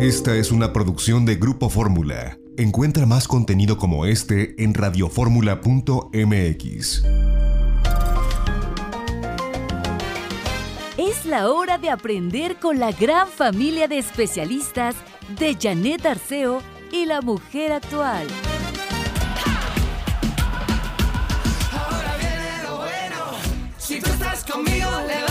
Esta es una producción de Grupo Fórmula. Encuentra más contenido como este en radioformula.mx. Es la hora de aprender con la gran familia de especialistas de Janet Arceo y la mujer actual. Ahora viene lo bueno. Si tú estás conmigo, levántate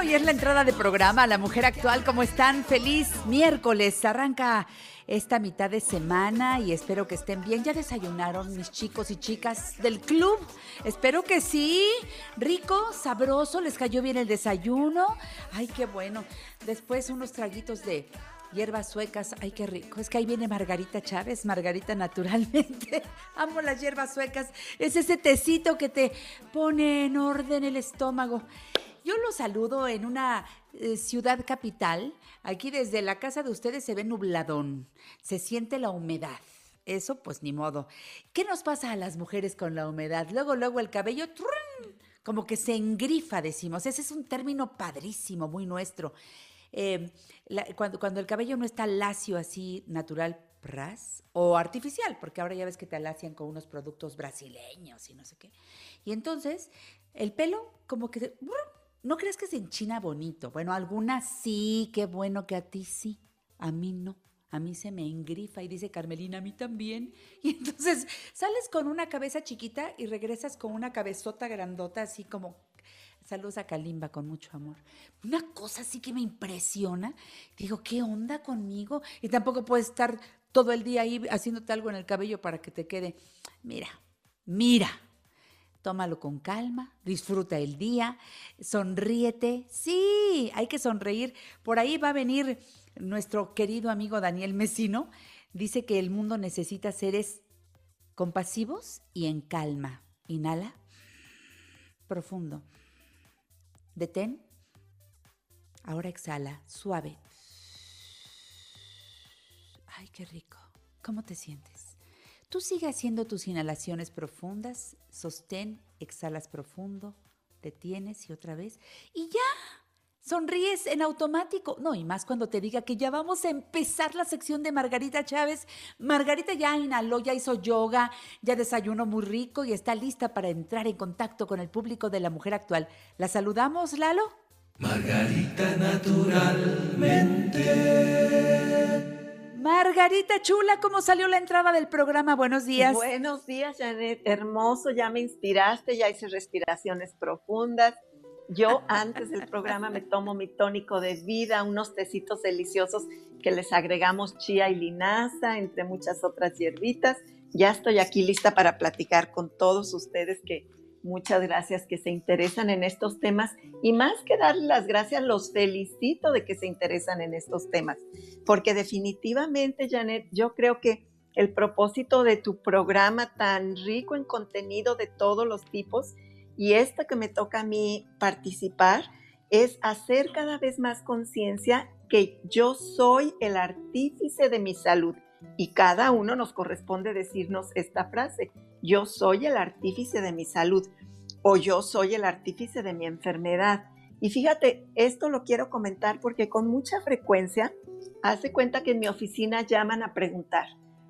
viene lo bueno y es la entrada de programa. La mujer actual, ¿cómo están? Feliz miércoles. Arranca esta mitad de semana y espero que estén bien. ¿Ya desayunaron mis chicos y chicas del club? Espero que sí. Rico, sabroso, les cayó bien el desayuno. Ay, qué bueno. Después unos traguitos de hierbas suecas. Ay, qué rico. Es que ahí viene Margarita Chávez, Margarita naturalmente. Amo las hierbas suecas. Es ese tecito que te pone en orden el estómago. Yo los saludo en una eh, ciudad capital. Aquí desde la casa de ustedes se ve nubladón. Se siente la humedad. Eso, pues ni modo. ¿Qué nos pasa a las mujeres con la humedad? Luego, luego el cabello, como que se engrifa, decimos. Ese es un término padrísimo, muy nuestro. La- cuando, cuando el cabello no está lacio así, natural, pras, o artificial, porque ahora ya ves que te alacian con unos productos brasileños y no sé qué. Y entonces, el pelo como que... No crees que se enchina bonito. Bueno, algunas sí, qué bueno que a ti sí, a mí no. A mí se me engrifa y dice Carmelina, a mí también. Y entonces sales con una cabeza chiquita y regresas con una cabezota grandota, así como Saludos a Kalimba con mucho amor. Una cosa así que me impresiona. Digo, ¿qué onda conmigo? Y tampoco puedes estar todo el día ahí haciéndote algo en el cabello para que te quede. Mira, mira. Tómalo con calma, disfruta el día, sonríete. Sí, hay que sonreír. Por ahí va a venir nuestro querido amigo Daniel Mesino. Dice que el mundo necesita seres compasivos y en calma. Inhala. Profundo. Detén. Ahora exhala, suave. Ay, qué rico. ¿Cómo te sientes? Tú sigue haciendo tus inhalaciones profundas, sostén, exhalas profundo, detienes y otra vez. Y ya, sonríes en automático. No, y más cuando te diga que ya vamos a empezar la sección de Margarita Chávez. Margarita ya inhaló, ya hizo yoga, ya desayunó muy rico y está lista para entrar en contacto con el público de la mujer actual. ¿La saludamos, Lalo? Margarita naturalmente. Margarita Chula, ¿cómo salió la entrada del programa? Buenos días. Buenos días, Janet. Hermoso, ya me inspiraste, ya hice respiraciones profundas. Yo antes del programa me tomo mi tónico de vida, unos tecitos deliciosos que les agregamos chía y linaza, entre muchas otras hierbitas. Ya estoy aquí lista para platicar con todos ustedes que muchas gracias que se interesan en estos temas. Y más que darles las gracias, los felicito de que se interesan en estos temas, porque definitivamente, Janet, yo creo que el propósito de tu programa tan rico en contenido de todos los tipos y esta que me toca a mí participar es hacer cada vez más conciencia que yo soy el artífice de mi salud. Y cada uno nos corresponde decirnos esta frase, yo soy el artífice de mi salud o yo soy el artífice de mi enfermedad. Y fíjate, esto lo quiero comentar porque con mucha frecuencia hace cuenta que en mi oficina llaman a preguntar,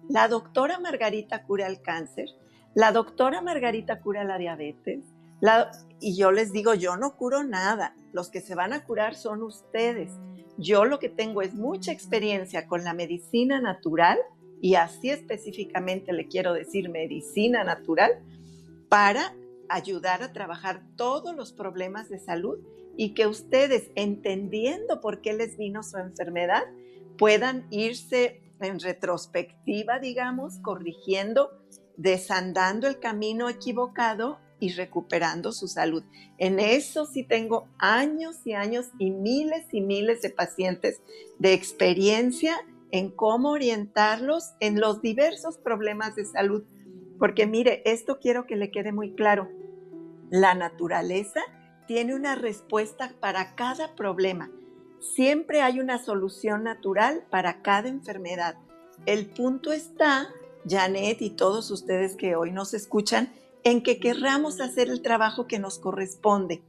¿la doctora Margarita cura el cáncer? ¿La doctora Margarita cura la diabetes? Y yo les digo, yo no curo nada, los que se van a curar son ustedes. Yo lo que tengo es mucha experiencia con la medicina natural y así específicamente le quiero decir medicina natural para ayudar a trabajar todos los problemas de salud y que ustedes, entendiendo por qué les vino su enfermedad, puedan irse en retrospectiva, digamos, corrigiendo, desandando el camino equivocado y recuperando su salud. En eso sí tengo años y años y miles y miles de pacientes de experiencia en cómo orientarlos en los diversos problemas de salud. Porque mire, esto quiero que le quede muy claro. La naturaleza tiene una respuesta para cada problema. Siempre hay una solución natural para cada enfermedad. El punto está, Janet y todos ustedes que hoy nos escuchan, en que querramos hacer el trabajo que nos corresponde.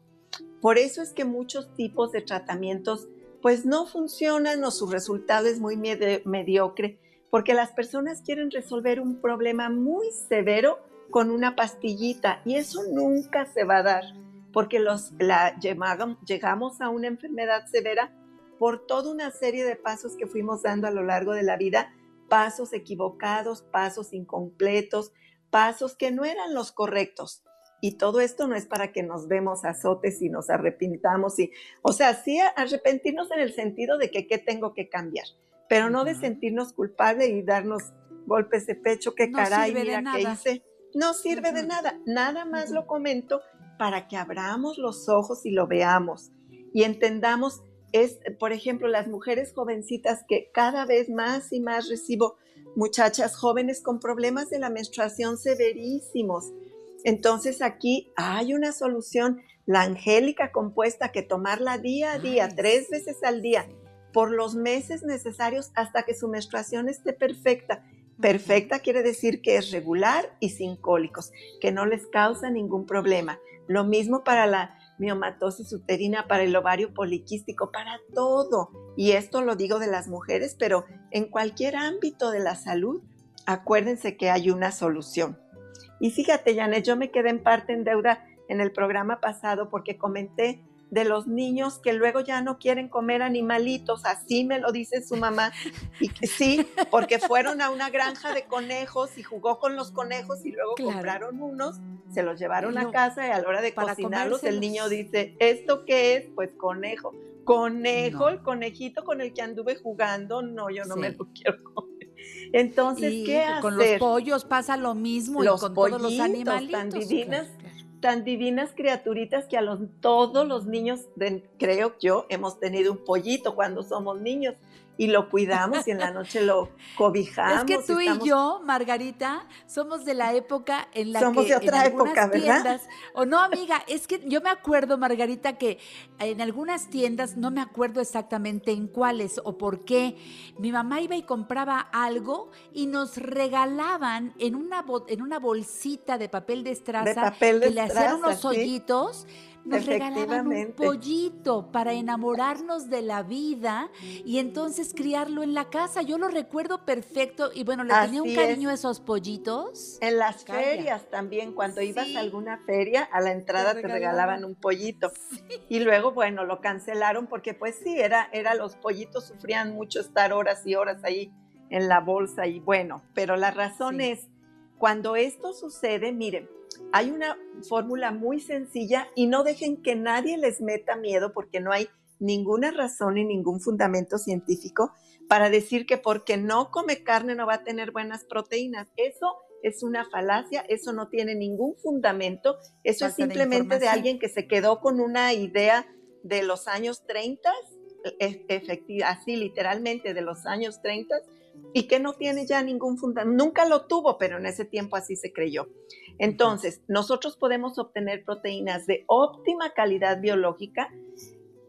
Por eso es que muchos tipos de tratamientos pues no funcionan o su resultado es muy mediocre, porque las personas quieren resolver un problema muy severo con una pastillita y eso nunca se va a dar, porque los, la, llegamos a una enfermedad severa por toda una serie de pasos que fuimos dando a lo largo de la vida, pasos equivocados, pasos incompletos, pasos que no eran los correctos. Y todo esto no es para que nos demos azotes y nos arrepintamos y, o sea, sí arrepentirnos en el sentido de que qué tengo que cambiar, pero no de sentirnos culpables y darnos golpes de pecho, qué caray, mira qué hice. No sirve de nada, nada más lo comento para que abramos los ojos y lo veamos y entendamos es, por ejemplo, las mujeres jovencitas que cada vez más y más recibo muchachas jóvenes con problemas de la menstruación severísimos. Entonces aquí hay una solución, la angélica compuesta, que tomarla día a día, tres veces al día, por los meses necesarios hasta que su menstruación esté perfecta. Perfecta quiere decir que es regular y sin cólicos, que no les causa ningún problema. Lo mismo para la miomatosis uterina, para el ovario poliquístico, para todo. Y esto lo digo de las mujeres, pero en cualquier ámbito de la salud, acuérdense que hay una solución. Y fíjate, Janet, yo me quedé en parte en deuda en el programa pasado porque comenté de los niños que luego ya no quieren comer animalitos, así me lo dice su mamá. Y que sí, porque fueron a una granja de conejos y jugó con los conejos y luego compraron unos, se los llevaron a casa y a la hora de cocinarlos el niño dice, ¿esto qué es? Pues conejo. Conejo, el conejito con el que anduve jugando, no, yo no me lo quiero comer. Entonces, ¿qué hacer? Con los pollos pasa lo mismo los y con todos los animalitos. tan divinas tan divinas criaturitas que a los, todos los niños, creo yo, hemos tenido un pollito cuando somos niños y lo cuidamos y en la noche lo cobijamos. Es que tú y, yo, Margarita, somos de la época en la somos que de otra en época, tiendas, o no, amiga, es que yo me acuerdo, Margarita, que en algunas tiendas, no me acuerdo exactamente en cuáles o por qué, mi mamá iba y compraba algo y nos regalaban en una, en una bolsita de papel de estraza, que le hacían unos hoyitos nos regalaban un pollito para enamorarnos de la vida y entonces criarlo en la casa. Yo lo recuerdo perfecto y bueno, le tenía un cariño a esos pollitos. En las ferias también, cuando ibas a alguna feria, a la entrada te regalaban, un pollito. Y luego, bueno, lo cancelaron porque pues sí, era, era los pollitos sufrían mucho estar horas y horas ahí en la bolsa y bueno, pero la razón es, cuando esto sucede, miren, hay una fórmula muy sencilla y no dejen que nadie les meta miedo porque no hay ninguna razón y ningún fundamento científico para decir que porque no come carne no va a tener buenas proteínas. Eso es una falacia, eso no tiene ningún fundamento, eso es simplemente de, alguien que se quedó con una idea de los años 30, e, efectiva, así literalmente de los años 30, y que no tiene ya ningún fundamento, nunca lo tuvo, pero en ese tiempo así se creyó. Entonces, nosotros podemos obtener proteínas de óptima calidad biológica,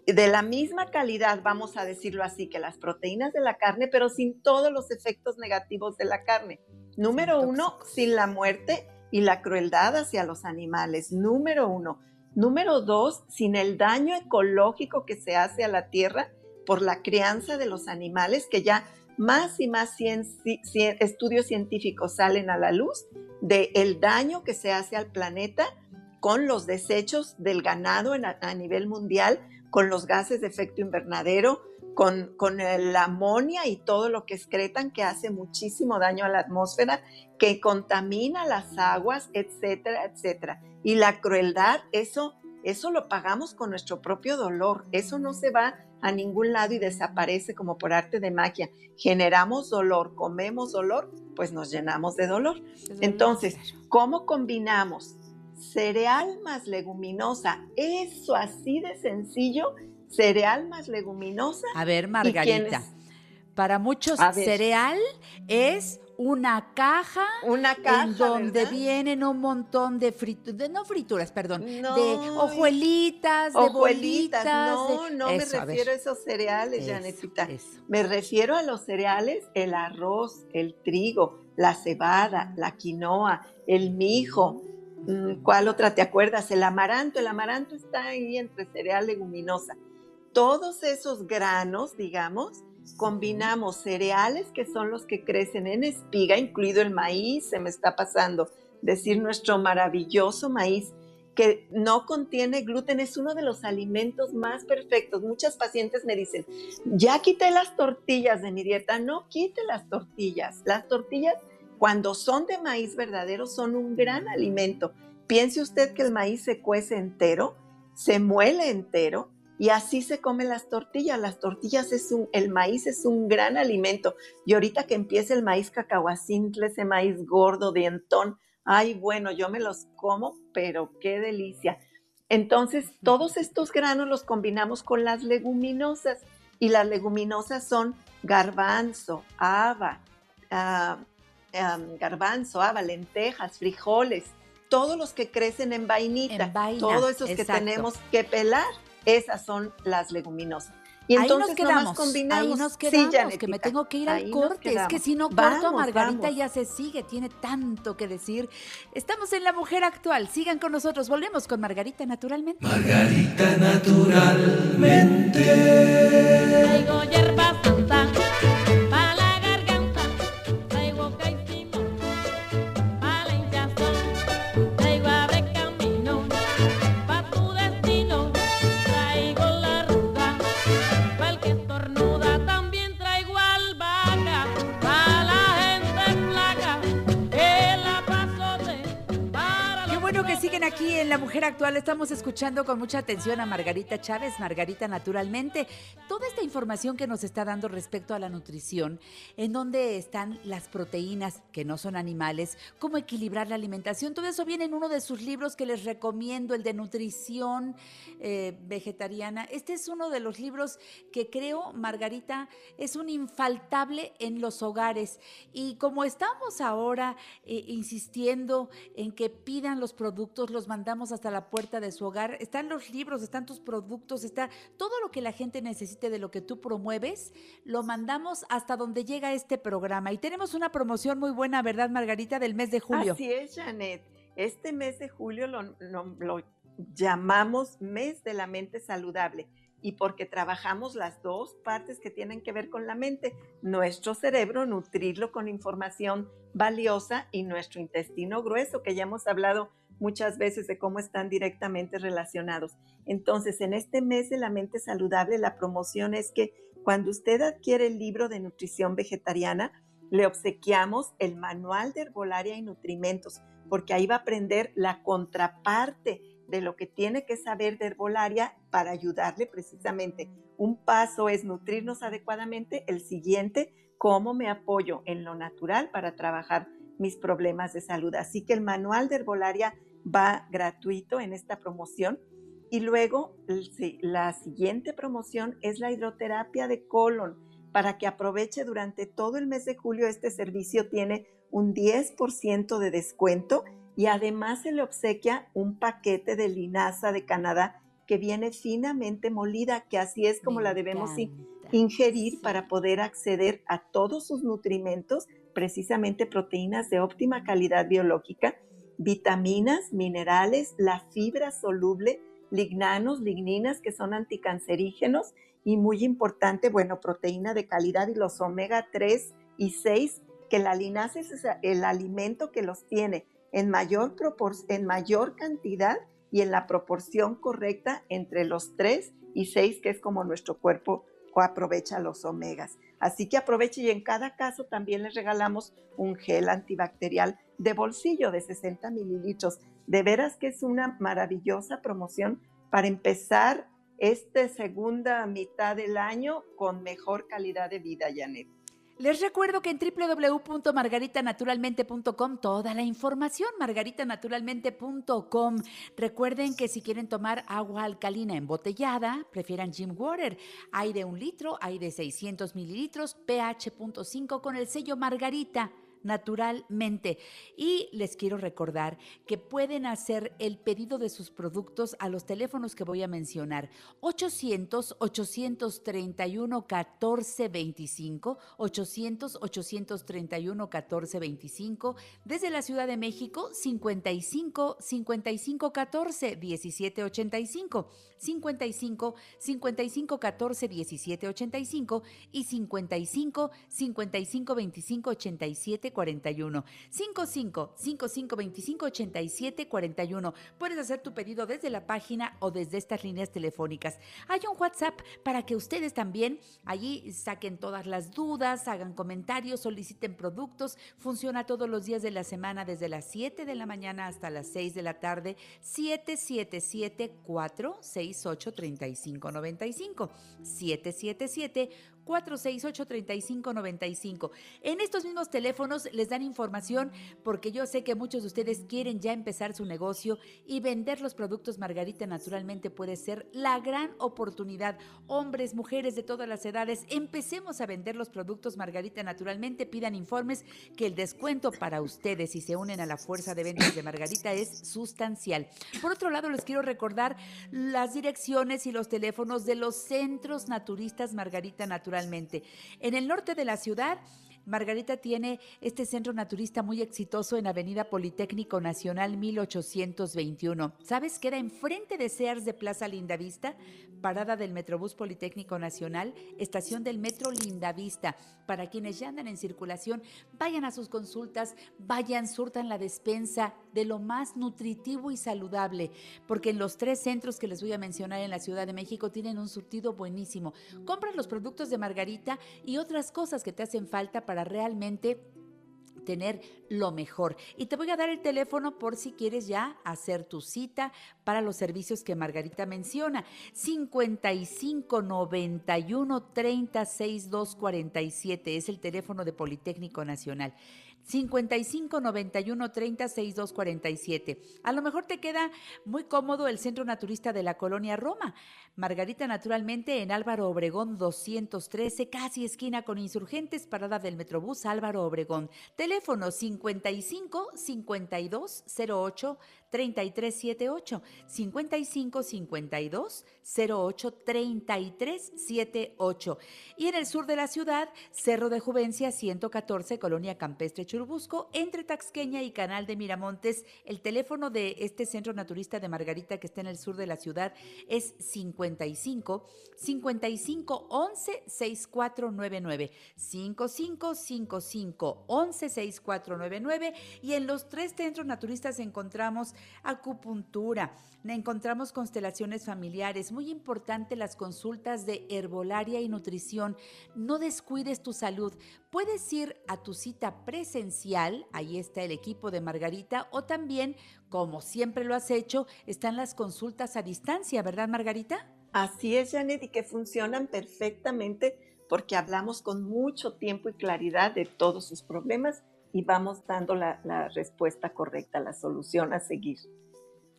de la misma calidad, vamos a decirlo así, que las proteínas de la carne, pero sin todos los efectos negativos de la carne. Número uno, sin la muerte y la crueldad hacia los animales. Número uno. Número dos, sin el daño ecológico que se hace a la tierra por la crianza de los animales, que ya más y más estudios científicos salen a la luz de el daño que se hace al planeta con los desechos del ganado a nivel mundial, con los gases de efecto invernadero, con, con el amonia y todo lo que excretan que hace muchísimo daño a la atmósfera, que contamina las aguas, etcétera, etcétera. Y la crueldad, eso, eso lo pagamos con nuestro propio dolor. Eso no se va a ningún lado y desaparece como por arte de magia. Generamos dolor, comemos dolor, pues nos llenamos de dolor. Entonces, ¿cómo combinamos cereal más leguminosa? Eso así de sencillo cereal más leguminosa. A ver, Margarita. Para muchos, cereal es una caja, una caja en donde vienen un montón de frituras, no frituras, perdón, de hojuelitas, de bolitas. No, no me refiero a, esos cereales, Janetita. Me refiero a los cereales, el arroz, el trigo, la cebada, la quinoa, el mijo. Mm, ¿Cuál otra te acuerdas? El amaranto. El amaranto está ahí entre cereal leguminosa todos esos granos, digamos, combinamos cereales que son los que crecen en espiga, incluido el maíz, se me está pasando decir nuestro maravilloso maíz que no contiene gluten, es uno de los alimentos más perfectos. Muchas pacientes me dicen, ya quité las tortillas de mi dieta, no quite las tortillas. Las tortillas, cuando son de maíz verdadero, son un gran alimento. Piense usted que el maíz se cuece entero, se muele entero, y así se comen las tortillas. Las tortillas es un, el maíz es un gran alimento. Y ahorita que empieza el maíz cacahuacintle, ese maíz gordo, dientón, ay, bueno, yo me los como, pero qué delicia. Entonces, todos estos granos los combinamos con las leguminosas. Y las leguminosas son garbanzo, haba, ah, garbanzo, haba, lentejas, frijoles, todos los que crecen en vainita, todos esos que tenemos que pelar. Esas son las leguminosas. Y entonces ahí nos quedamos, combinamos. Ahí nos quedamos, que me tengo que ir al corte. Es que si no corto a Margarita ya se sigue, tiene tanto que decir. Estamos en La Mujer Actual, sigan con nosotros, volvemos con Margarita naturalmente. Margarita naturalmente. Traigo aquí en La Mujer Actual estamos escuchando con mucha atención a Margarita Chávez, Margarita Naturalmente, toda esta información que nos está dando respecto a la nutrición, en donde están las proteínas que no son animales, cómo equilibrar la alimentación, todo eso viene en uno de sus libros que les recomiendo, el de nutrición eh, vegetariana. Este es uno de los libros que creo, Margarita, es un infaltable en los hogares. Y como estamos ahora eh, insistiendo en que pidan los productos, los mandamos hasta la puerta de su hogar. Están los libros, están tus productos, está todo lo que la gente necesite de lo que tú promueves, lo mandamos hasta donde llega este programa. Y tenemos una promoción muy buena, ¿verdad, Margarita, del mes de julio? Así es, Janet. Este mes de julio lo, lo llamamos mes de la mente saludable y porque trabajamos las dos partes que tienen que ver con la mente, nuestro cerebro, nutrirlo con información valiosa y nuestro intestino grueso, que ya hemos hablado muchas veces de cómo están directamente relacionados. Entonces, en este mes de la mente saludable, la promoción es que cuando usted adquiere el libro de nutrición vegetariana, le obsequiamos el manual de herbolaria y nutrimentos, porque ahí va a aprender la contraparte de lo que tiene que saber de herbolaria para ayudarle precisamente. Un paso es nutrirnos adecuadamente, el siguiente, cómo me apoyo en lo natural para trabajar mis problemas de salud. Así que el manual de herbolaria va gratuito en esta promoción. Y luego la siguiente promoción es la hidroterapia de colon. Para que aproveche durante todo el mes de julio, este servicio tiene un 10% de descuento y además se le obsequia un paquete de linaza de Canadá que viene finamente molida, que así es como la debemos ingerir para poder acceder a todos sus nutrimentos, precisamente proteínas de óptima calidad biológica vitaminas, minerales, la fibra soluble, lignanos, ligninas que son anticancerígenos y muy importante, bueno, proteína de calidad y los omega 3 y 6, que la linaza es el alimento que los tiene en mayor, en mayor cantidad y en la proporción correcta entre los 3 y 6, que es como nuestro cuerpo aprovecha los omegas. Así que aproveche y en cada caso también les regalamos un gel antibacterial de bolsillo de 60 mililitros. De veras que es una maravillosa promoción para empezar esta segunda mitad del año con mejor calidad de vida, Janet. Les recuerdo que en www.margaritanaturalmente.com toda la información, margaritanaturalmente.com. Recuerden que si quieren tomar agua alcalina embotellada, prefieran Jim Water. Hay de un litro, hay de 600 mililitros, pH 5 con el sello Margarita naturalmente. Y les quiero recordar que pueden hacer el pedido de sus productos a los teléfonos que voy a mencionar. 800-831-1425, 800-831-1425, desde la Ciudad de México, 55 55 14 17 85, 55 55 14 17 85 y 55 55 25 87 41 55 55 25 87 41. Puedes hacer tu pedido desde la página o desde estas líneas telefónicas. Hay un WhatsApp para que ustedes también allí saquen todas las dudas, hagan comentarios, soliciten productos. Funciona todos los días de la semana desde las 7 de la mañana hasta las 6 de la tarde. 777 468 3595 777 468-3595. En estos mismos teléfonos les dan información porque yo sé que muchos de ustedes quieren ya empezar su negocio y vender los productos Margarita naturalmente puede ser la gran oportunidad. Hombres, mujeres de todas las edades, empecemos a vender los productos Margarita naturalmente. Pidan informes que el descuento para ustedes si se unen a la fuerza de ventas de Margarita es sustancial. Por otro lado, les quiero recordar las direcciones y los teléfonos de los centros naturistas Margarita Naturalmente En el norte de la ciudad Margarita tiene este centro naturista muy exitoso en Avenida Politécnico Nacional 1821. ¿Sabes? Queda enfrente de Sears de Plaza Lindavista, parada del Metrobús Politécnico Nacional, estación del Metro Lindavista. Para quienes ya andan en circulación, vayan a sus consultas, vayan, surtan la despensa de lo más nutritivo y saludable, porque en los tres centros que les voy a mencionar en la Ciudad de México tienen un surtido buenísimo. Compra los productos de Margarita y otras cosas que te hacen falta para para realmente tener lo mejor. Y te voy a dar el teléfono por si quieres ya hacer tu cita para los servicios que Margarita menciona. 55 91 36 247 es el teléfono de Politécnico Nacional. 55 91 30 62 47. A lo mejor te queda muy cómodo el Centro Naturista de la Colonia Roma. Margarita, naturalmente, en Álvaro Obregón 213, casi esquina con insurgentes, parada del Metrobús Álvaro Obregón. Teléfono 55 52 08 3378 55 52 08 3378 y en el sur de la ciudad Cerro de Juvencia 114 Colonia Campestre Churubusco entre Taxqueña y Canal de Miramontes. El teléfono de este centro naturista de Margarita que está en el sur de la ciudad es 55 55 11 6499 55 55 11 6499 y en los tres centros naturistas encontramos acupuntura, encontramos constelaciones familiares, muy importante las consultas de herbolaria y nutrición. No descuides tu salud. Puedes ir a tu cita presencial, ahí está el equipo de Margarita, o también, como siempre lo has hecho, están las consultas a distancia, ¿verdad Margarita? Así es, Janet, y que funcionan perfectamente porque hablamos con mucho tiempo y claridad de todos sus problemas y vamos dando la, la respuesta correcta, la solución a seguir.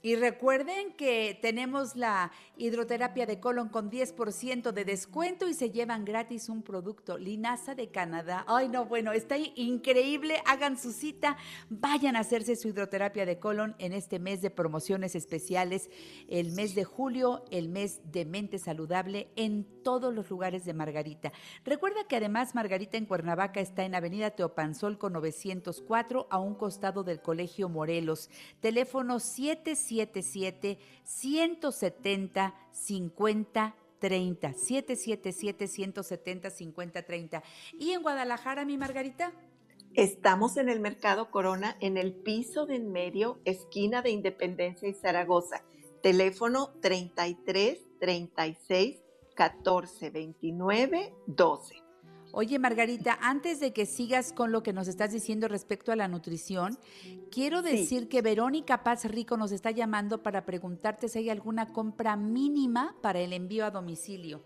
Y recuerden que tenemos la hidroterapia de colon con 10% de descuento y se llevan gratis un producto, Linaza de Canadá. Ay, no, bueno, está increíble. Hagan su cita, vayan a hacerse su hidroterapia de colon en este mes de promociones especiales, el mes de julio, el mes de mente saludable en todos los lugares de Margarita. Recuerda que además Margarita en Cuernavaca está en Avenida Teopanzol con 904 a un costado del Colegio Morelos. Teléfono 77 777 170 50 30 777 170 50 30 y en Guadalajara mi Margarita Estamos en el Mercado Corona, en el piso de en medio, esquina de Independencia y Zaragoza. Teléfono 33 36 14 29 12. Oye, Margarita, antes de que sigas con lo que nos estás diciendo respecto a la nutrición, quiero Sí. decir que Verónica Paz Rico nos está llamando para preguntarte si hay alguna compra mínima para el envío a domicilio.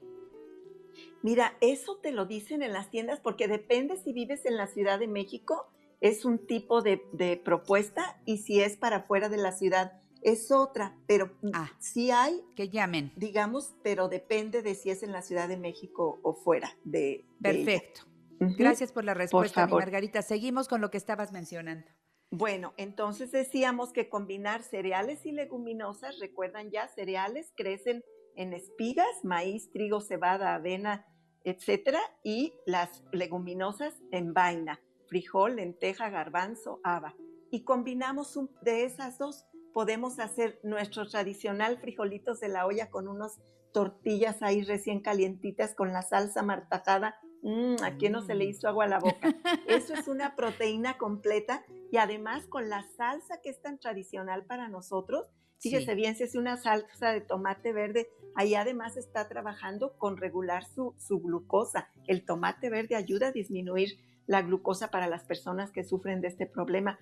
Mira, eso te lo dicen en las tiendas porque depende si vives en la Ciudad de México, es un tipo de, de propuesta y si es para fuera de la ciudad es otra, pero Ah. sí hay, Que llamen. digamos, pero depende de si es en la Ciudad de México o fuera de, de ella. Perfecto. Gracias por la respuesta, mi. Margarita. Seguimos con lo que estabas mencionando. Bueno, entonces decíamos que combinar cereales y leguminosas, recuerdan ya, cereales crecen en espigas, maíz, trigo, cebada, avena, etcétera, y las leguminosas en vaina, frijol, lenteja, garbanzo, haba. Y combinamos un- de esas dos, podemos hacer nuestro tradicional frijolitos de la olla con unos tortillas ahí recién calientitas con la salsa martajada. Mm, ¿A quién no se le hizo agua a la boca? Eso es una proteína completa y además con la salsa que es tan tradicional para nosotros, fíjese Sí. bien, si es una salsa de tomate verde, ahí además está trabajando con regular su, su glucosa. El tomate verde ayuda a disminuir la glucosa para las personas que sufren de este problema.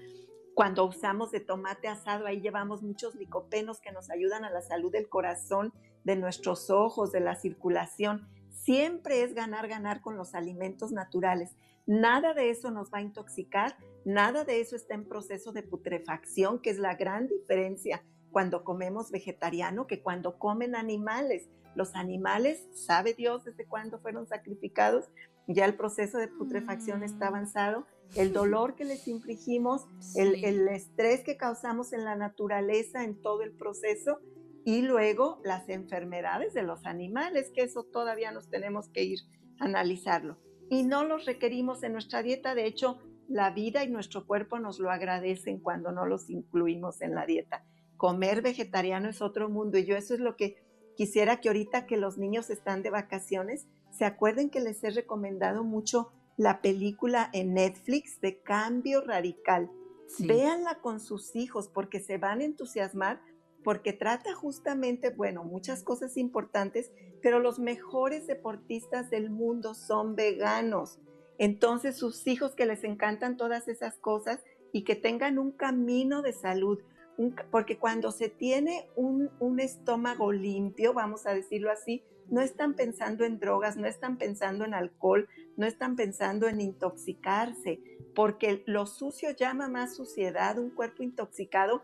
Cuando usamos de tomate asado, ahí llevamos muchos licopenos que nos ayudan a la salud del corazón, de nuestros ojos, de la circulación. Siempre es ganar, ganar con los alimentos naturales. Nada de eso nos va a intoxicar, nada de eso está en proceso de putrefacción, que es la gran diferencia cuando comemos vegetariano que cuando comen animales. Los animales, sabe Dios desde cuándo fueron sacrificados, ya el proceso de putrefacción está avanzado, el dolor que les infligimos, el, el estrés que causamos en la naturaleza en todo el proceso y luego las enfermedades de los animales, que eso todavía nos tenemos que ir a analizarlo. Y no los requerimos en nuestra dieta, de hecho, la vida y nuestro cuerpo nos lo agradecen cuando no los incluimos en la dieta. Comer vegetariano es otro mundo y yo eso es lo que quisiera que ahorita que los niños están de vacaciones, se acuerden que les he recomendado mucho la película en Netflix de Cambio Radical. Sí. Véanla con sus hijos porque se van a entusiasmar porque trata justamente, bueno, muchas cosas importantes, pero los mejores deportistas del mundo son veganos. Entonces sus hijos que les encantan todas esas cosas y que tengan un camino de salud, un porque cuando se tiene un, un estómago limpio, vamos a decirlo así, no están pensando en drogas, no están pensando en alcohol, no están pensando en intoxicarse, porque lo sucio llama más suciedad, un cuerpo intoxicado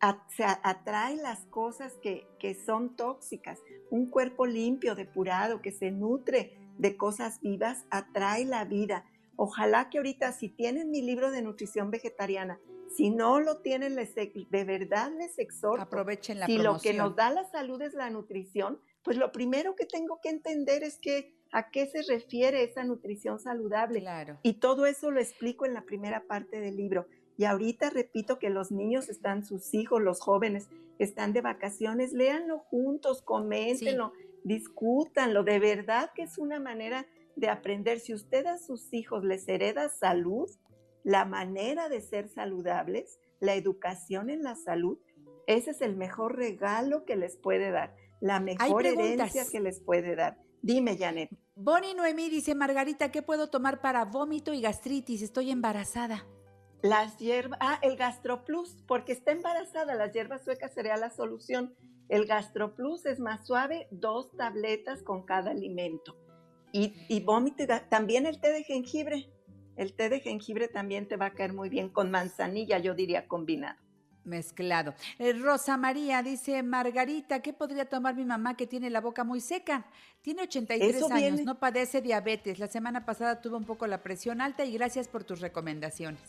atrae las cosas que, que son tóxicas. Un cuerpo limpio, depurado, que se nutre de cosas vivas, atrae la vida. Ojalá que ahorita, si tienen mi libro de nutrición vegetariana, si no lo tienen, les, de verdad les exhorto. Aprovechen la si lo que nos da la salud es la nutrición, pues lo primero que tengo que entender es que a qué se refiere esa nutrición saludable. Claro. Y todo eso lo explico en la primera parte del libro. Y ahorita repito que los niños están, sus hijos, los jóvenes, están de vacaciones, léanlo juntos, coméntenlo, discútanlo. De verdad que es una manera de aprender. Si usted a sus hijos les hereda salud, la manera de ser saludables, la educación en la salud, ese es el mejor regalo que les puede dar, la mejor herencia que les puede dar. Dime, Janet. Bonnie Noemí dice, Margarita, ¿qué puedo tomar para vómito y gastritis? Estoy embarazada. Las hierbas, ah, el GastroPlus, porque está embarazada, las hierbas suecas sería la solución. El GastroPlus es más suave, dos tabletas con cada alimento. Y, y vómito, también el té de jengibre. El té de jengibre también te va a caer muy bien con manzanilla, yo diría combinado. Mezclado. Eh, Rosa María dice, Margarita, ¿qué podría tomar mi mamá que tiene la boca muy seca? Tiene 83 Eso años, viene- no padece diabetes. La semana pasada tuvo un poco la presión alta y gracias por tus recomendaciones.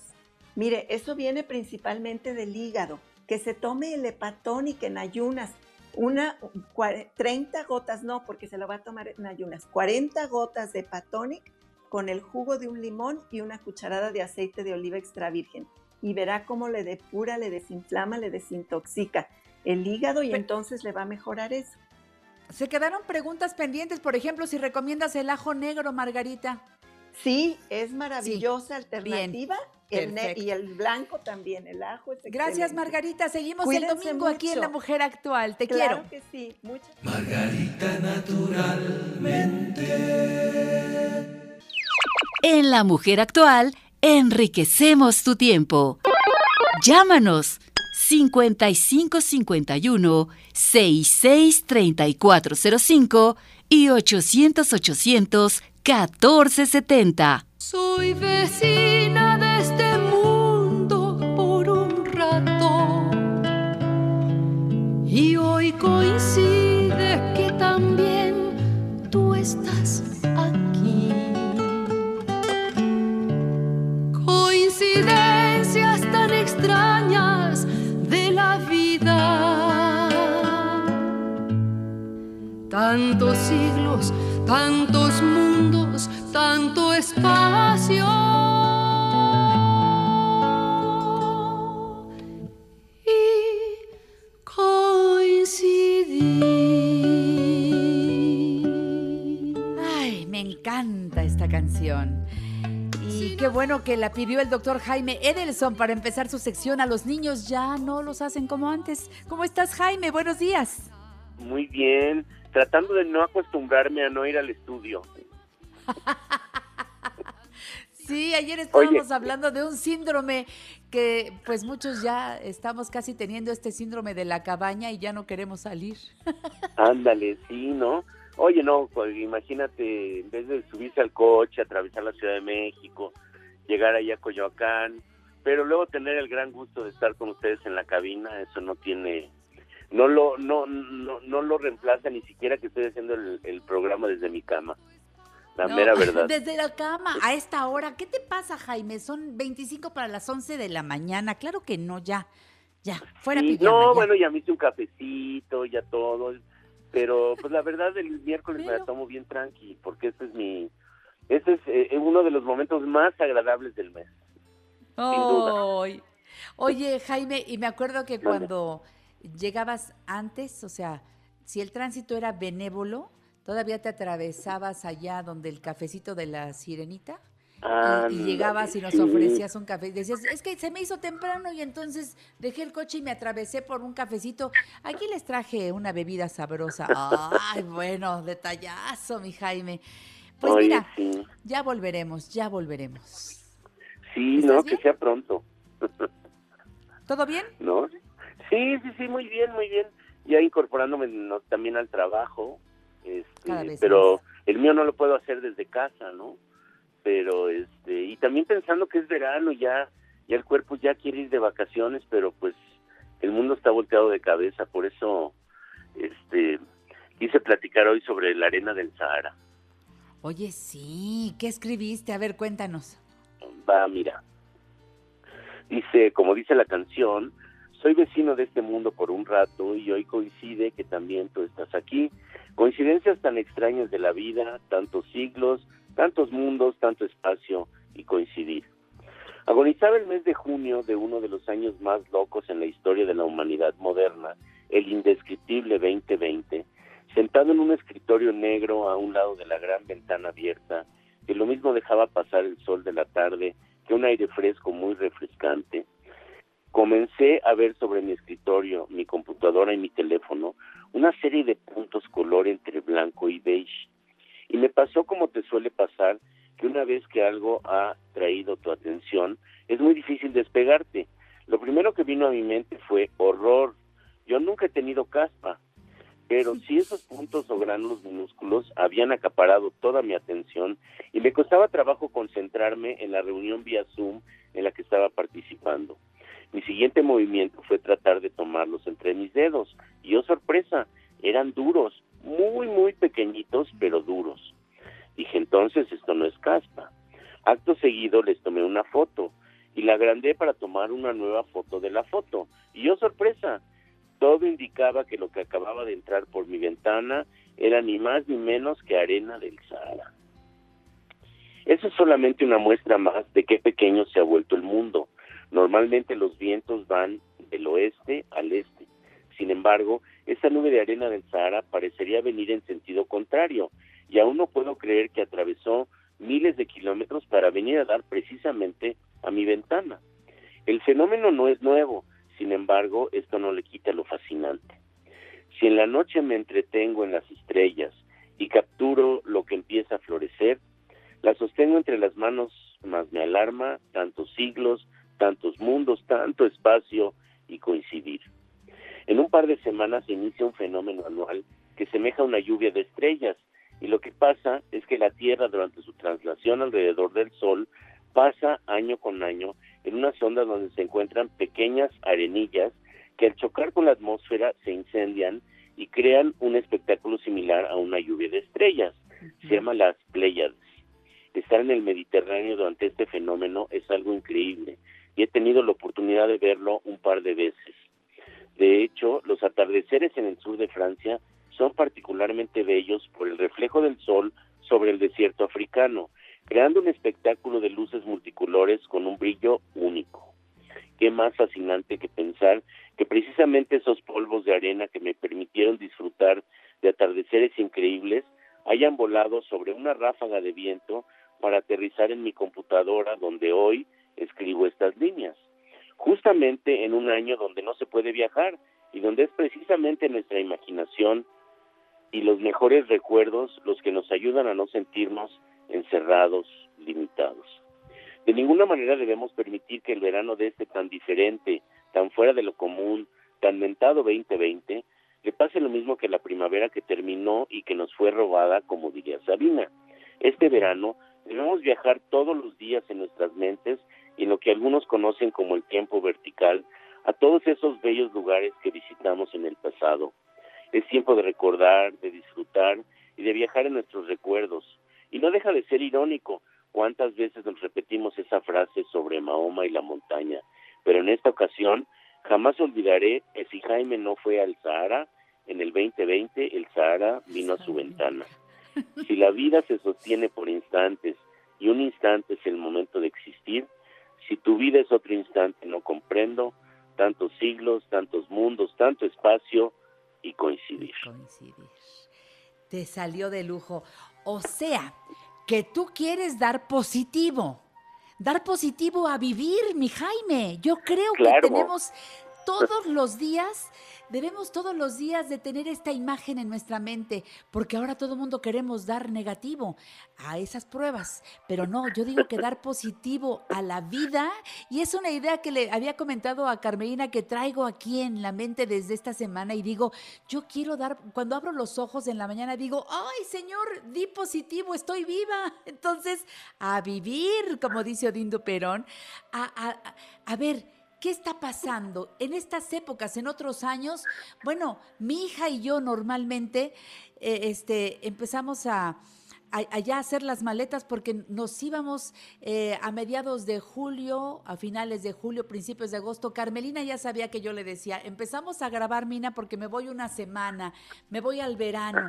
Mire, eso viene principalmente del hígado. Que se tome el hepatónico en ayunas. Una, cuare- 30 gotas, no, porque se lo va a tomar en ayunas. 40 gotas de hepatónico con el jugo de un limón y una cucharada de aceite de oliva extra virgen. Y verá cómo le depura, le desinflama, le desintoxica el hígado y entonces le va a mejorar eso. Se quedaron preguntas pendientes, por ejemplo, si recomiendas el ajo negro, Margarita. Sí, es maravillosa alternativa el y el blanco también, el ajo es Gracias. Margarita. Seguimos Cuídense el domingo aquí en. La Mujer Actual. Te Claro quiero. que sí, muchas En La Mujer Actual, enriquecemos tu tiempo. Llámanos 5551 663405 y 800 800 1470. Soy vecina de este mundo por un rato y hoy coincide que también tú estás Tantos siglos, tantos mundos, tanto espacio. Y coincidir. Ay, me encanta esta canción. Y qué bueno que la pidió el doctor Jaime Edelson para empezar su sección. A los niños ya no los hacen como antes. ¿Cómo estás, Jaime? Buenos días. Muy bien, tratando de no acostumbrarme a no ir al estudio. Sí, ayer estábamos Oye. hablando de un síndrome que pues muchos ya estamos casi teniendo este síndrome de la cabaña y ya no queremos salir. Ándale, sí, ¿no? Oye, no, pues, imagínate, en vez de subirse al coche, atravesar la Ciudad de México, llegar allá a Coyoacán, pero luego tener el gran gusto de estar con ustedes en la cabina, eso no tiene, no lo, no, no, no lo reemplaza ni siquiera que estoy haciendo el, el programa desde mi cama. La No, mera verdad. Desde la cama a esta hora. ¿Qué te pasa, Jaime? Son 25 para las 11 de la mañana. Claro que no, ya. Ya, fuera Sí, pijama, no, ya. bueno, ya me hice un cafecito, ya todo, pero pues la verdad el miércoles me la tomo bien tranqui, porque este es mi, este es eh, uno de los momentos más agradables del mes. duda. Ay. Oye, Jaime, y me acuerdo que cuando llegabas antes, o sea, si el tránsito era benévolo, todavía te atravesabas allá donde el cafecito de la sirenita y- llegabas y nos ofrecías un café y decías, es que se me hizo temprano y entonces dejé el coche y me atravesé por un cafecito. Aquí les traje una bebida sabrosa. Ay, bueno, detallazo, mi Jaime. Pues Oye, mira, sí, ya volveremos, ya volveremos. sí, ¿Estás no, bien? que sea pronto, ¿Todo bien? ¿no? Sí, sí, sí, muy bien, muy bien. Ya incorporándome no, también al trabajo, este, pero más. el mío no lo puedo hacer desde casa, ¿no? Pero, este, y también pensando que es verano, ya, ya el cuerpo ya quiere ir de vacaciones, pero pues el mundo está volteado de cabeza, por eso, este, quise platicar hoy sobre la arena del Sahara. Oye, sí, ¿qué escribiste? A ver, cuéntanos. Va, mira. Dice, como dice la canción, soy vecino de este mundo por un rato y hoy coincide que también tú estás aquí. Coincidencias tan extrañas de la vida, tantos siglos, tantos mundos, tanto espacio y coincidir. Agonizaba el mes de junio de uno de los años más locos en la historia de la humanidad moderna, el indescriptible 2020, sentado en un escritorio negro a un lado de la gran ventana abierta, que lo mismo dejaba pasar el sol de la tarde que un aire fresco muy refrescante. Comencé a ver sobre mi escritorio, mi computadora y mi teléfono una serie de puntos color entre blanco y beige. Y me pasó como te suele pasar, que una vez que algo ha traído tu atención, es muy difícil despegarte. Lo primero que vino a mi mente fue horror. Yo nunca he tenido caspa, pero si esos puntos o gránulos minúsculos habían acaparado toda mi atención y me costaba trabajo concentrarme en la reunión vía Zoom en la que estaba participando. Mi siguiente movimiento fue tratar de tomarlos entre mis dedos y oh sorpresa, eran duros, muy muy pequeñitos pero duros. Dije entonces esto no es caspa. Acto seguido les tomé una foto y la agrandé para tomar una nueva foto de la foto. Y oh sorpresa, todo indicaba que lo que acababa de entrar por mi ventana era ni más ni menos que arena del Sahara. Eso es solamente una muestra más de qué pequeño se ha vuelto el mundo. Normalmente los vientos van del oeste al este. Sin embargo, esa nube de arena del Sahara parecería venir en sentido contrario, y aún no puedo creer que atravesó miles de kilómetros para venir a dar precisamente a mi ventana. El fenómeno no es nuevo, sin embargo, esto no le quita lo fascinante. Si en la noche me entretengo en las estrellas y capturo lo que empieza a florecer, la sostengo entre las manos, más me alarma tantos siglos, tantos mundos, tanto espacio y coincidir. En un par de semanas se inicia un fenómeno anual que semeja a una lluvia de estrellas, y lo que pasa es que la Tierra durante su traslación alrededor del Sol pasa año con año en una sonda donde se encuentran pequeñas arenillas que al chocar con la atmósfera se incendian y crean un espectáculo similar a una lluvia de estrellas. Se llama las Pléyades. Estar en el Mediterráneo durante este fenómeno es algo increíble he tenido la oportunidad de verlo un par de veces. De hecho, los atardeceres en el sur de Francia son particularmente bellos por el reflejo del sol sobre el desierto africano, creando un espectáculo de luces multicolores con un brillo único. Qué más fascinante que pensar que precisamente esos polvos de arena que me permitieron disfrutar de atardeceres increíbles hayan volado sobre una ráfaga de viento para aterrizar en mi computadora donde hoy escribo estas líneas. Justamente en un año donde no se puede viajar y donde es precisamente nuestra imaginación y los mejores recuerdos los que nos ayudan a no sentirnos encerrados, limitados. De ninguna manera debemos permitir que el verano de este tan diferente, tan fuera de lo común, tan mentado 2020, le pase lo mismo que la primavera que terminó y que nos fue robada, como diría Sabina. Este verano debemos viajar todos los días en nuestras mentes y en lo que algunos conocen como el tiempo vertical, a todos esos bellos lugares que visitamos en el pasado. Es tiempo de recordar, de disfrutar y de viajar en nuestros recuerdos. Y no deja de ser irónico cuántas veces nos repetimos esa frase sobre Mahoma y la montaña. Pero en esta ocasión jamás olvidaré que si Jaime no fue al Sahara, en el 2020 el Sahara vino a su ventana. Si la vida se sostiene por instantes y un instante es el momento de existir, si tu vida es otro instante no comprendo, tantos siglos, tantos mundos, tanto espacio y coincidir. Coincidir. Te salió de lujo. O sea, que tú quieres dar positivo. Dar positivo a vivir, mi Jaime. Yo creo Claro. que tenemos todos los días, debemos todos los días de tener esta imagen en nuestra mente, porque ahora todo el mundo queremos dar negativo a esas pruebas, pero no, yo digo que dar positivo a la vida, y es una idea que le había comentado a Carmelina que traigo aquí en la mente desde esta semana y digo, yo quiero dar, cuando abro los ojos en la mañana digo, ay Señor, di positivo, estoy viva. Entonces, a vivir, como dice Odindo Perón, a, a- a- a ver, ¿Qué está pasando? En estas épocas, en otros años, bueno, mi hija y yo normalmente eh, este, empezamos a, a- a ya hacer las maletas porque nos íbamos eh, a mediados de julio, a finales de julio, principios de agosto. Carmelina ya sabía que yo le decía, empezamos a grabar Mina porque me voy una semana, me voy al verano.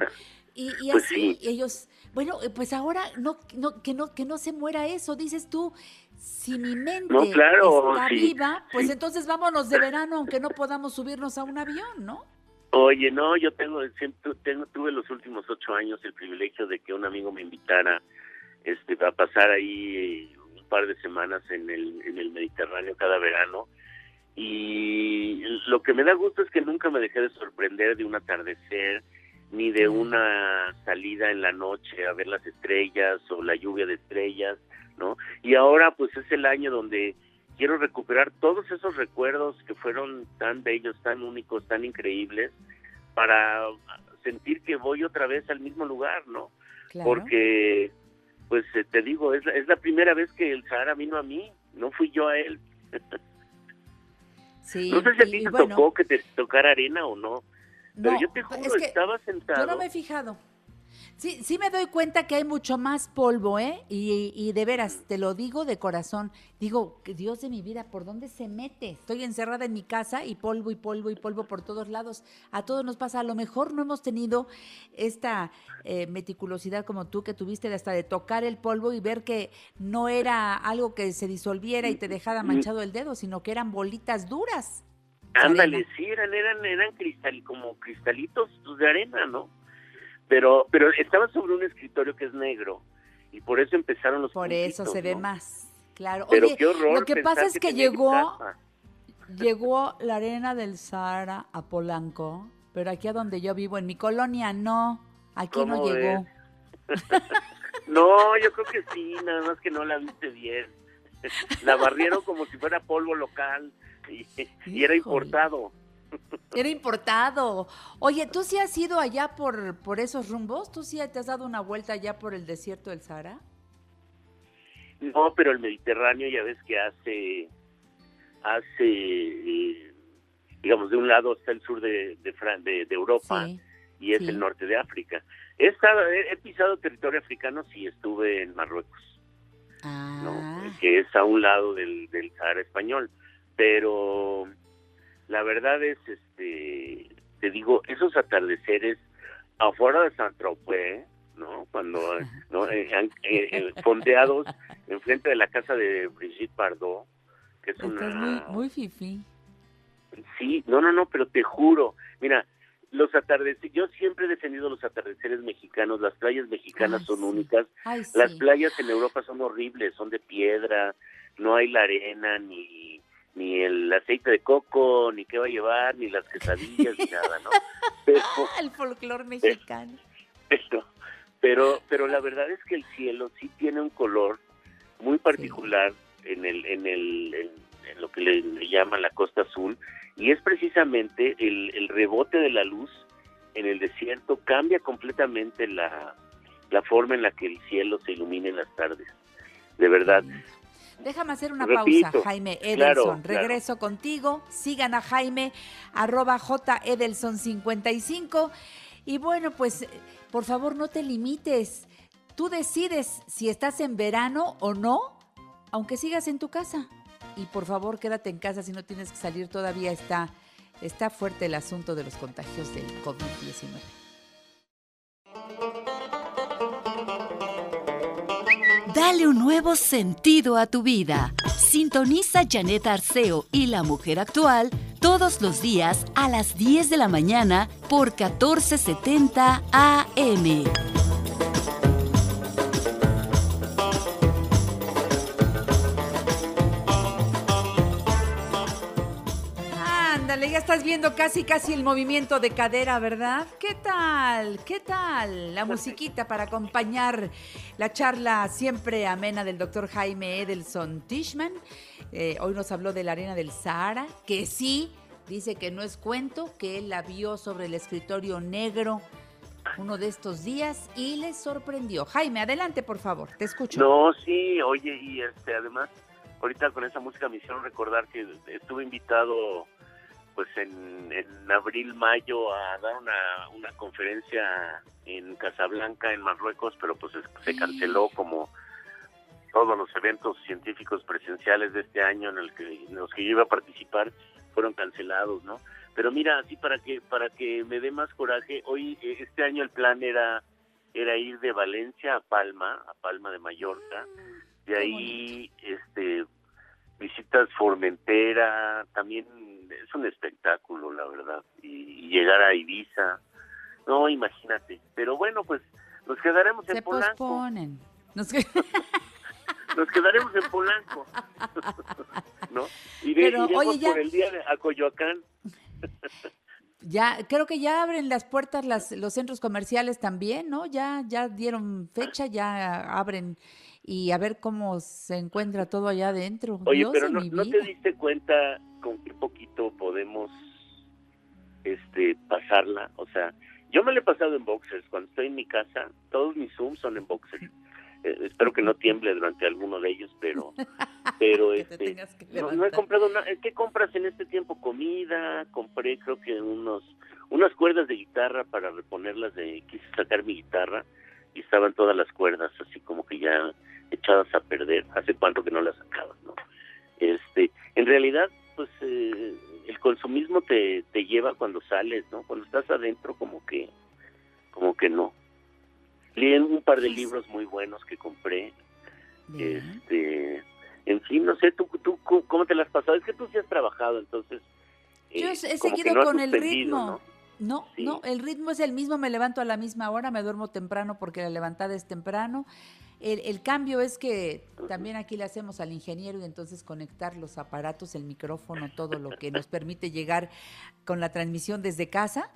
Y, y Pues así sí. ellos, bueno, pues ahora no, no, que no, que no se muera eso, dices tú. Si mi mente No, claro, está sí, viva, pues sí. entonces vámonos de verano, aunque no podamos subirnos a un avión, ¿no? Oye, no, yo tengo, siempre tengo, tuve los últimos ocho años el privilegio de que un amigo me invitara este, a pasar ahí eh, un par de semanas en el, en el Mediterráneo cada verano. Y lo que me da gusto es que nunca me dejé de sorprender de un atardecer, ni de una salida en la noche a ver las estrellas o la lluvia de estrellas, ¿no? Y ahora pues es el año donde quiero recuperar todos esos recuerdos que fueron tan bellos, tan únicos, tan increíbles, para sentir que voy otra vez al mismo lugar, ¿no? Claro. Porque, pues eh, te digo, es la, es la primera vez que el Sahara vino a mí, no fui yo a él. Sí, no sé si a ti te bueno, tocó que te tocara arena o no, pero no, yo te es juro, que estaba Yo sentado. no me he fijado. Sí, sí me doy cuenta que hay mucho más polvo, ¿eh? Y, y de veras, te lo digo de corazón. Digo, que Dios de mi vida, ¿por dónde se mete? Estoy encerrada en mi casa y polvo y polvo y polvo por todos lados. A todos nos pasa. A lo mejor no hemos tenido esta eh, meticulosidad como tú que tuviste de hasta de tocar el polvo y ver que no era algo que se disolviera y te dejara manchado el dedo, sino que eran bolitas duras. Ándale, sí, eran, eran, eran cristal, como cristalitos pues, de arena, ¿no? Pero, pero estaba sobre un escritorio que es negro y por eso empezaron los Por eso se ve ¿no? más. Claro. Pero Oye, qué horror. lo que pasa es que llegó, llegó la arena del Sahara a Polanco, pero aquí a donde yo vivo, en mi colonia, no. Aquí no ¿Cómo llegó. No, yo creo que sí, nada más que no la viste bien. La barrieron como si fuera polvo local y, y era importado. Era importado. Oye, ¿tú sí has ido allá por, por esos rumbos? ¿Tú sí te has dado una vuelta allá por el desierto del Sahara? No, pero el Mediterráneo ya ves que hace, hace, eh, digamos, de un lado está el sur de, de, Fran- de- de Europa Sí. y es sí. el norte de África. He, estado, he, he pisado territorio africano, sí, estuve en Marruecos, ¿no? Ah, que es a un lado del, del Sahara español. Pero la verdad es, este, te digo, esos atardeceres afuera de Saint-Tropez, ¿no? Cuando, ¿no? Eh, eh, eh, fondeados enfrente de la casa de Brigitte Bardot, que es una... muy, muy fifí. Sí, no, no, no, pero te juro, mira, los atardeceres, yo siempre he defendido los atardeceres mexicanos, las playas mexicanas Ay, son sí. únicas, Ay, las sí. playas en Europa son horribles, son de piedra, no hay la arena, ni, ni el aceite de coco, ni qué va a llevar, ni las quesadillas, ni nada, ¿no? Pero, Ah, el folclore mexicano. pero, pero, pero la verdad es que el cielo sí tiene un color muy particular en el, en el, en, en lo que le, le llaman la costa azul, y es precisamente el, el rebote de la luz en el desierto cambia completamente la, la forma en la que el cielo se ilumina en las tardes. De verdad. Déjame hacer una Repito, pausa, Jaime Edelson. claro, claro. Regreso contigo. Sigan a Jaime, arroba jedelson55. Y bueno, pues, por favor, no te limites. Tú decides si estás en verano o no, aunque sigas en tu casa. Y por favor, quédate en casa si no tienes que salir. Todavía está, está fuerte el asunto de los contagios del COVID-19. Dale un nuevo sentido a tu vida. Sintoniza Janet Arceo y la mujer actual todos los días a las 10 de la mañana por 1470 AM. Estás viendo casi casi el movimiento de cadera, ¿verdad? ¿Qué tal? ¿Qué tal? La musiquita para acompañar la charla siempre amena del doctor Jaime Edelson Tishman. Eh, hoy nos habló de la arena del Sahara, que sí, dice que no es cuento, que él la vio sobre el escritorio negro uno de estos días y le sorprendió. Jaime, adelante, por favor, te escucho. No, sí, oye, y este, además, ahorita con esa música me hicieron recordar que estuve invitado, pues en, en abril, mayo, a dar una, una conferencia en Casablanca, en Marruecos, pero pues es- se canceló como todos los eventos científicos presenciales de este año en, el que, en los que yo iba a participar fueron cancelados, ¿no? Pero mira, así para que para que me dé más coraje, hoy eh, este año el plan era era ir de Valencia a Palma, a Palma de Mallorca, de ahí este visitas Formentera, también es un espectáculo, la verdad, y, y llegar a Ibiza. No, imagínate. Pero bueno, pues nos quedaremos en Se Polanco. posponen. Nos- Nos quedaremos en Polanco. ¿No? Iré, Pero, iremos oye, ya- por el día de, a Coyoacán. Ya, creo que ya abren las puertas las, los centros comerciales también, ¿no? Ya, ya dieron fecha, ya abren y a ver cómo se encuentra todo allá adentro. Oye, Dios pero no, ¿no te diste cuenta con qué poquito podemos este pasarla? O sea, yo me la he pasado en boxers. Cuando estoy en mi casa, todos mis Zooms son en boxers. Eh, espero que no tiemble durante alguno de ellos, pero pero este no, no he comprado nada. ¿Qué compras en este tiempo? Comida, compré creo que unos unas cuerdas de guitarra para reponerlas de quise sacar mi guitarra y estaban todas las cuerdas así como que ya echadas a perder. Hace cuánto que no las sacabas, ¿no? Este, en realidad pues eh, el consumismo te, te lleva cuando sales, ¿no? Cuando estás adentro como que como que no. Leí un par de Pues libros muy buenos que compré Bien. este en fin no sé tú tú cómo te las has pasado es que tú sí has trabajado entonces Yo eh, he seguido no con el ritmo. ¿no? No, Sí. no, el ritmo es el mismo, me levanto a la misma hora, me duermo temprano porque la levantada es temprano. El, el cambio es que también aquí le hacemos al ingeniero y entonces conectar los aparatos, el micrófono, todo lo que nos permite llegar con la transmisión desde casa.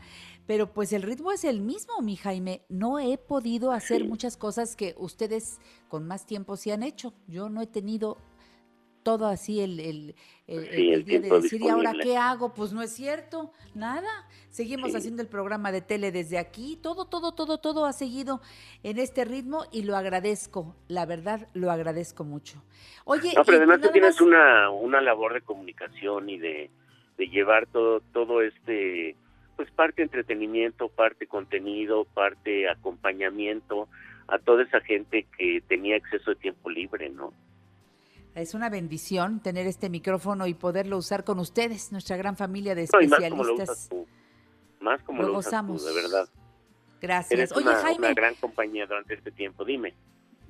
Pero pues el ritmo es el mismo, mi Jaime. No he podido hacer muchas cosas que ustedes con más tiempo sí han hecho. Yo no he tenido todo así el, el, el- Sí, el el día de decir, ¿y ahora qué hago? Pues no es cierto, nada. Seguimos Sí. haciendo el programa de tele desde aquí. Todo, todo, todo, todo ha seguido en este ritmo y lo agradezco. La verdad, lo agradezco mucho. Oye, No, pero además tú nada tienes más- una, una labor de comunicación y de, de llevar todo, todo este, pues parte entretenimiento, parte contenido, parte acompañamiento a toda esa gente que tenía exceso de tiempo libre, ¿no? Es una bendición tener este micrófono y poderlo usar con ustedes, nuestra gran familia de No, y más como lo usas especialistas. tú, más como Lo lo, usas gozamos. tú, de verdad. Gracias. Eres Oye, una, Jaime, una gran compañía durante este tiempo, dime.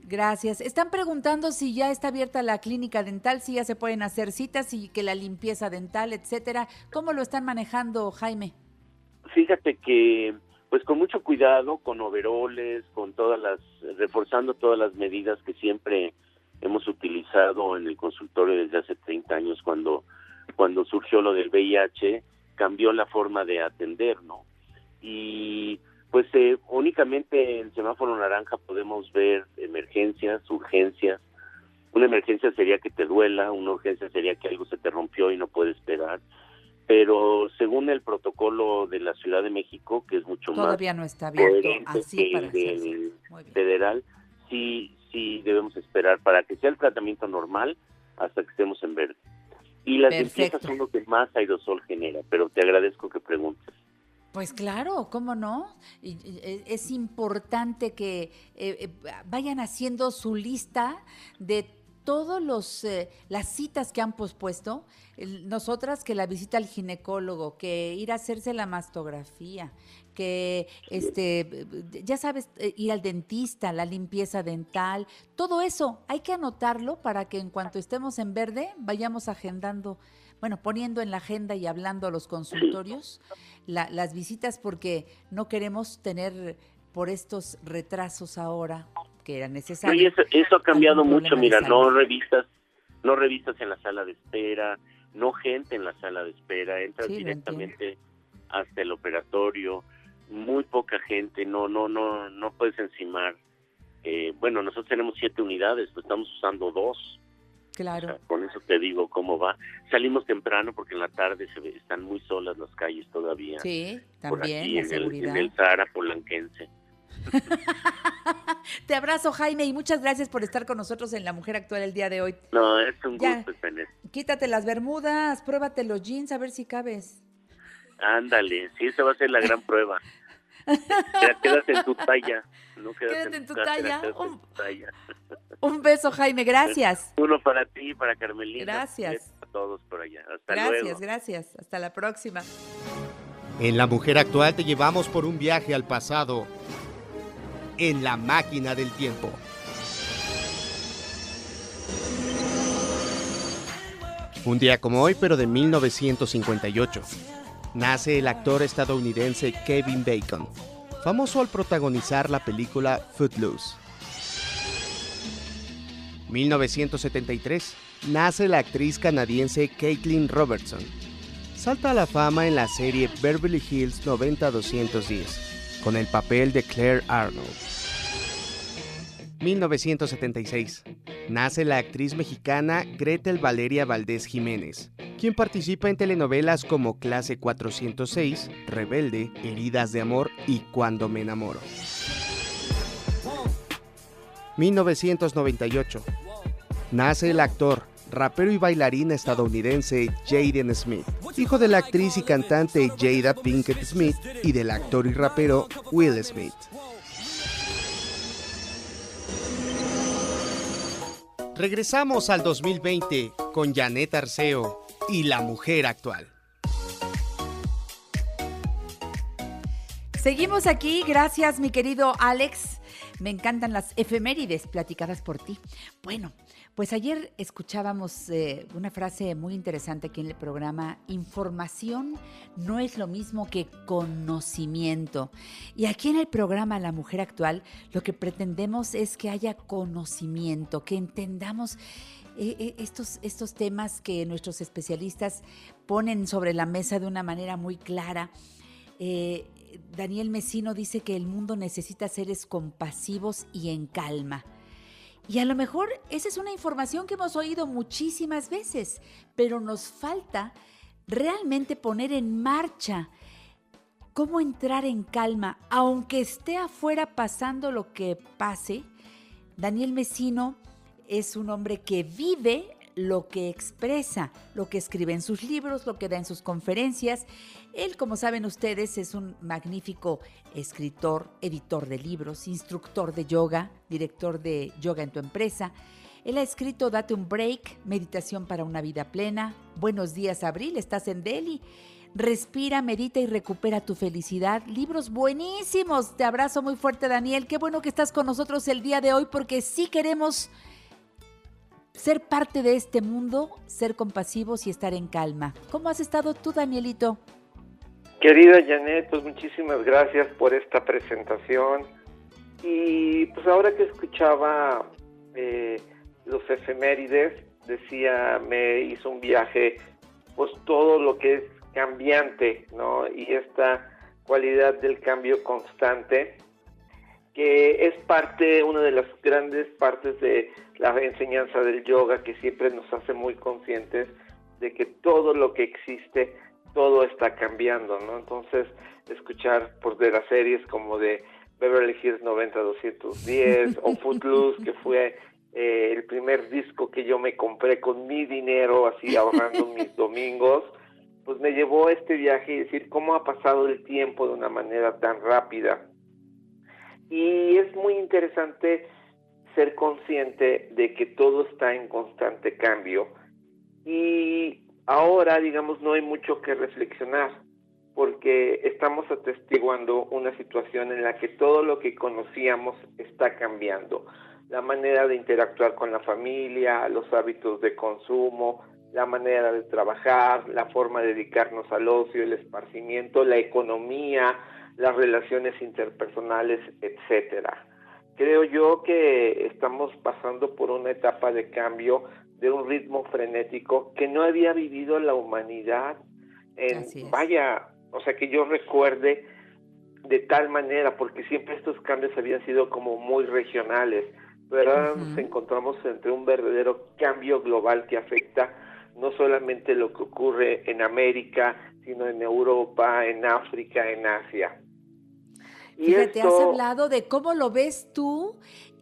gracias. Están preguntando si ya está abierta la clínica dental, si ya se pueden hacer citas y que la limpieza dental, etcétera. ¿Cómo lo están manejando, Jaime? Fíjate que, pues con mucho cuidado, con overoles, con todas las, reforzando todas las medidas que siempre hemos utilizado en el consultorio desde hace 30 años cuando, cuando surgió lo del VIH, cambió la forma de atender, ¿no? Y pues eh, únicamente en semáforo naranja podemos ver emergencias, urgencias. Una emergencia sería que te duela, una urgencia sería que algo se te rompió y no puedes esperar pero según el protocolo de la Ciudad de México, que es mucho Todavía no está abierto así que para el más federal, sí, sí debemos esperar para que sea el tratamiento normal hasta que estemos en verde. Y las Perfecto. limpiezas son lo que más aerosol genera, pero te agradezco que preguntes. Pues claro, ¿cómo no? E- Es importante que eh, eh, vayan haciendo su lista de todos los eh, las citas que han pospuesto. Nosotras que la visita al ginecólogo, que ir a hacerse la mastografía, que este ya sabes eh, ir al dentista, la limpieza dental, todo eso hay que anotarlo para que en cuanto estemos en verde vayamos agendando, bueno, poniendo en la agenda y hablando a los consultorios la- las visitas porque no queremos tener por estos retrasos ahora que era No, necesario. y eso, eso ha cambiado mucho, mira, no revistas, no revistas en la sala de espera, no gente en la sala de espera, entras Sí, directamente hasta el operatorio, muy poca gente, no, no, no, no puedes encimar. Eh, bueno, nosotros tenemos siete unidades, pues estamos usando dos. O Claro. sea, con eso te digo cómo va. Salimos temprano porque en la tarde se ve- están muy solas las calles todavía. Sí, por también aquí la en el, seguridad. en el Sahara Polanquense. Te abrazo, Jaime, y muchas gracias por estar con nosotros en La Mujer Actual el día de hoy. No, es un Ya. gusto, Penet. Quítate las bermudas, pruébate los jeans, a ver si cabes. Ándale, sí, esa va a ser la gran prueba. Ya quédate en tu talla. No quédate Quédate en tu talla. quédate en Un- tu talla. Un beso, Jaime, gracias. Uno para ti, para Carmelina. Gracias. A todos por allá. Hasta Gracias, luego. gracias. Hasta la próxima. En La Mujer Actual te llevamos por un viaje al pasado en la máquina del tiempo. Un día como hoy, pero de 1958, nace el actor estadounidense Kevin Bacon, famoso al protagonizar la película Footloose. 1973, nace la actriz canadiense Caitlin Robertson, salta a la fama en la serie Beverly Hills 90210 con el papel de Claire Arnold. 1976. Nace la actriz mexicana Gretel Valeria Valdés Jiménez, quien participa en telenovelas como Clase 406, Rebelde, Heridas de Amor y Cuando me enamoro. 1998. Nace el actor, rapero y bailarín estadounidense Jaden Smith, hijo de la actriz y cantante Jada Pinkett Smith y del actor y rapero Will Smith. Regresamos al 2020 con Janet Arceo y la mujer actual. Seguimos aquí, gracias mi querido Alex. Me encantan las efemérides platicadas por ti. Bueno, Pues ayer escuchábamos eh, una frase muy interesante aquí en el programa, información no es lo mismo que conocimiento. Y aquí en el programa La Mujer Actual lo que pretendemos es que haya conocimiento, que entendamos eh, eh, estos, estos temas que nuestros especialistas ponen sobre la mesa de una manera muy clara. Daniel Mesino dice que el mundo necesita seres compasivos y en calma. Y a lo mejor esa es una información que hemos oído muchísimas veces, pero nos falta realmente poner en marcha cómo entrar en calma, aunque esté afuera pasando lo que pase. Daniel Mesino es un hombre que vive lo que expresa, lo que escribe en sus libros, lo que da en sus conferencias. Él, como saben ustedes, es un magnífico escritor, editor de libros, instructor de yoga, director de Yoga en tu empresa. Él ha escrito Date un break, Meditación para una vida plena. Buenos días, Abril, estás en Delhi. Respira, medita y recupera tu felicidad. Libros buenísimos. Te abrazo muy fuerte, Daniel. Qué bueno que estás con nosotros el día de hoy porque sí queremos ser parte de este mundo, ser compasivos y estar en calma. ¿Cómo has estado tú, Danielito? Querida Janet, pues muchísimas gracias por esta presentación. Y pues ahora que escuchaba eh, los efemérides, decía, me hizo un viaje, pues todo lo que es cambiante, ¿no? Y esta cualidad del cambio constante, que es parte, una de las grandes partes de la enseñanza del yoga que siempre nos hace muy conscientes de que todo lo que existe, todo está cambiando, ¿no? Entonces, escuchar por de las series como de Beverly Hills 90210 o Footloose, que fue eh, el primer disco que yo me compré con mi dinero, así ahorrando mis domingos, pues me llevó a este viaje y decir cómo ha pasado el tiempo de una manera tan rápida. Y es muy interesante ser consciente de que todo está en constante cambio y ahora, digamos, no hay mucho que reflexionar porque estamos atestiguando una situación en la que todo lo que conocíamos está cambiando. La manera de interactuar con la familia, los hábitos de consumo, la manera de trabajar, la forma de dedicarnos al ocio, el esparcimiento, la economía, las relaciones interpersonales, etcétera. Creo yo que estamos pasando por una etapa de cambio de un ritmo frenético que no había vivido la humanidad en vaya, o sea que yo recuerde de tal manera porque siempre estos cambios habían sido como muy regionales, pero ahora nos encontramos entre un verdadero cambio global que afecta no solamente lo que ocurre en América, sino en Europa, en África, en Asia. Fíjate, has hablado de cómo lo ves tú,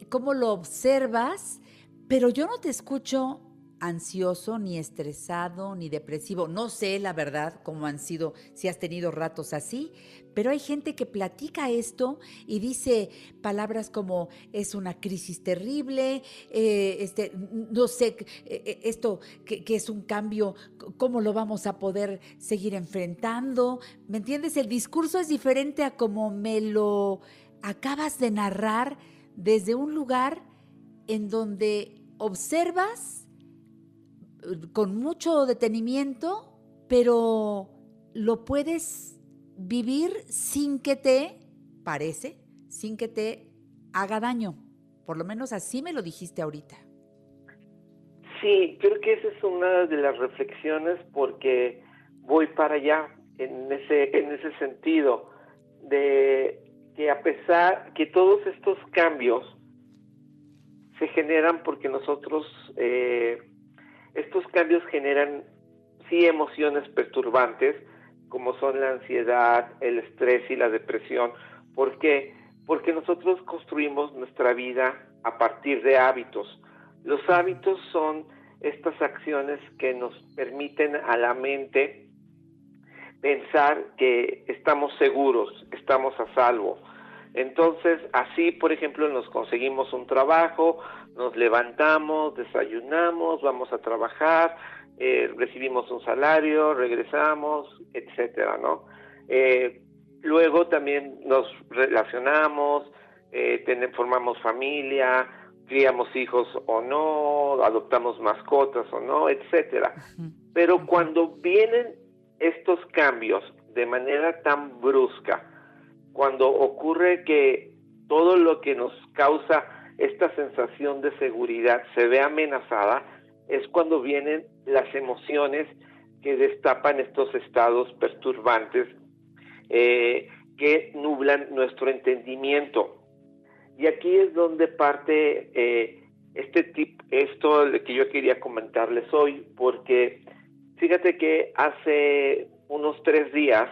cómo lo observas, pero yo no te escucho ansioso, ni estresado, ni depresivo. No sé, la verdad, cómo han sido, si has tenido ratos así, pero hay gente que platica esto y dice palabras como es una crisis terrible, eh, este, no sé, eh, eh, esto que, que, es un cambio, ¿cómo lo vamos a poder seguir enfrentando? ¿Me entiendes? El discurso es diferente a como me lo acabas de narrar desde un lugar en donde observas con mucho detenimiento, pero lo puedes vivir sin que te, parece, sin que te haga daño. Por lo menos así me lo dijiste ahorita. Sí, creo que esa es una de las reflexiones porque voy para allá en ese, en ese sentido de que a pesar que todos estos cambios se generan porque nosotros eh, estos cambios generan sí emociones perturbantes, como son la ansiedad, el estrés y la depresión. ¿Por qué? Porque nosotros construimos nuestra vida a partir de hábitos. Los hábitos son estas acciones que nos permiten a la mente pensar que estamos seguros, estamos a salvo. Entonces, así, por ejemplo, nos conseguimos un trabajo, nos levantamos, desayunamos, vamos a trabajar, eh, recibimos un salario, regresamos, etcétera, ¿no? Eh, luego también nos relacionamos, eh, formamos familia, criamos hijos o no, adoptamos mascotas o no, etcétera. Pero cuando vienen estos cambios de manera tan brusca, cuando ocurre que todo lo que nos causa esta sensación de seguridad se ve amenazada, es cuando vienen las emociones que destapan estos estados perturbantes eh, que nublan nuestro entendimiento. Y aquí es donde parte eh, este tip, esto que yo quería comentarles hoy, porque fíjate que hace unos tres días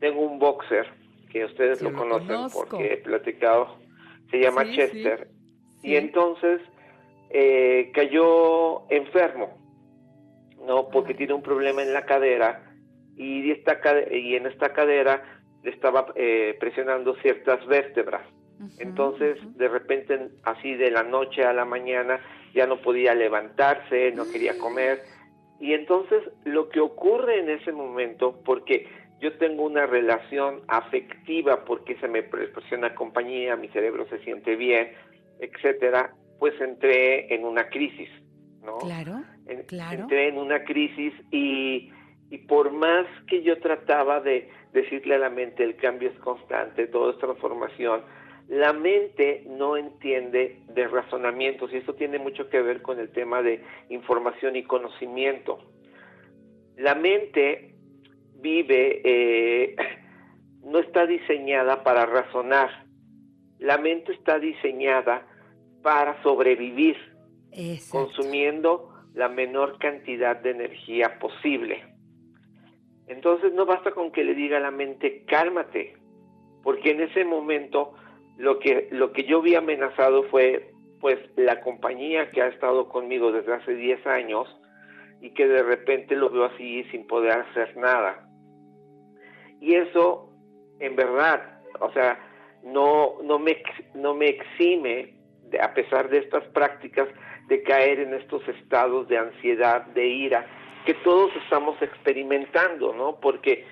tengo un boxer que ustedes lo, conocen porque he platicado, se llama Chester, y entonces eh, cayó enfermo, no, porque tiene un problema en la cadera y, esta, y en esta cadera le estaba eh, presionando ciertas vértebras. Entonces, de repente, así de la noche a la mañana, ya no podía levantarse, no quería comer. Y entonces, lo que ocurre en ese momento, porque yo tengo una relación afectiva, porque se me presiona compañía, mi cerebro se siente bien, etcétera, pues entré en una crisis, ¿no? Claro, claro. Entré en una crisis y, y por más que yo trataba de decirle a la mente el cambio es constante, todo es transformación, la mente no entiende de razonamientos y eso tiene mucho que ver con el tema de información y conocimiento. La mente vive, eh, no está diseñada para razonar, la mente está diseñada para sobrevivir, consumiendo la menor cantidad de energía posible. Entonces no basta con que le diga a la mente, cálmate, porque en ese momento lo que, lo que yo vi amenazado fue pues la compañía que ha estado conmigo desde hace 10 años y que de repente lo veo así sin poder hacer nada. Y eso, en verdad, o sea, no, no, me, no me exime, a pesar de estas prácticas, de caer en estos estados de ansiedad, de ira, que todos estamos experimentando, ¿no? Porque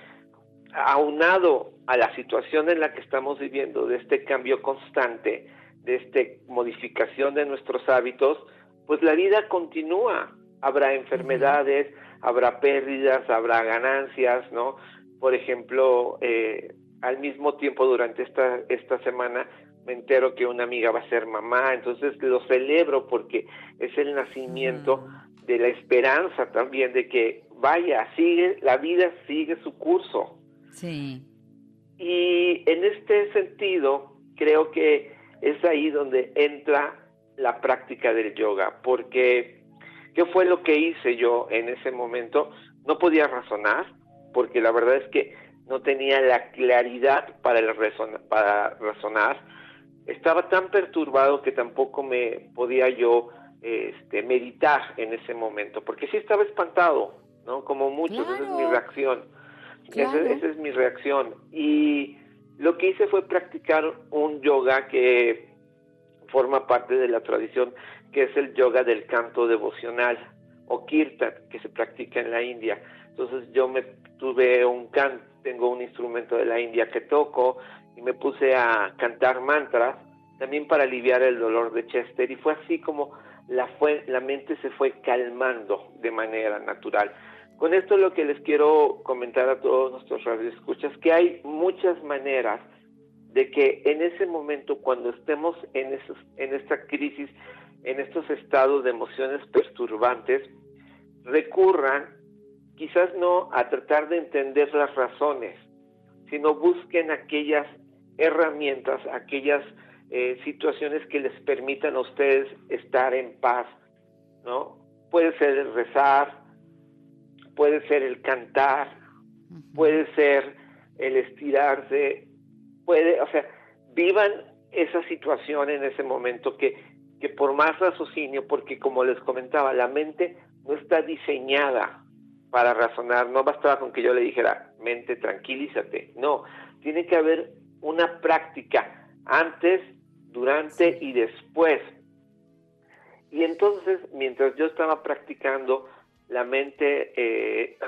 aunado a la situación en la que estamos viviendo, de este cambio constante, de esta modificación de nuestros hábitos, pues la vida continúa. Habrá enfermedades, habrá pérdidas, habrá ganancias, ¿no? Por ejemplo, eh, al mismo tiempo durante esta, esta semana me entero que una amiga va a ser mamá, entonces lo celebro porque es el nacimiento de la esperanza también de que vaya, sigue, la vida sigue su curso. Sí. Y en este sentido, creo que es ahí donde entra la práctica del yoga, porque ¿qué fue lo que hice yo en ese momento? No podía razonar, porque la verdad es que no tenía la claridad para, el para razonar. Estaba tan perturbado que tampoco me podía yo este, meditar en ese momento, porque sí estaba espantado, ¿no? Como muchos, esa es mi reacción. Esa, es mi reacción. Y lo que hice fue practicar un yoga que forma parte de la tradición, que es el yoga del canto devocional o kirtan, que se practica en la India. Entonces yo me tuve un can, tengo un instrumento de la India que toco y me puse a cantar mantras también para aliviar el dolor de Chester y fue así como la, fue, la mente se fue calmando de manera natural. Con esto lo que les quiero comentar a todos nuestros radioescuchas, que hay muchas maneras de que en ese momento, cuando estemos en, esos, en esta crisis, en estos estados de emociones perturbantes, recurran quizás no a tratar de entender las razones, sino busquen aquellas herramientas, aquellas eh, situaciones que les permitan a ustedes estar en paz, ¿no? Puede ser el rezar, puede ser el cantar, puede ser el estirarse, puede, o sea, vivan esa situación en ese momento que, que por más raciocinio, porque como les comentaba, la mente no está diseñada para razonar, no bastaba con que yo le dijera, mente, tranquilízate, no, tiene que haber una práctica antes, durante y después. Y entonces, mientras yo estaba practicando, la mente eh,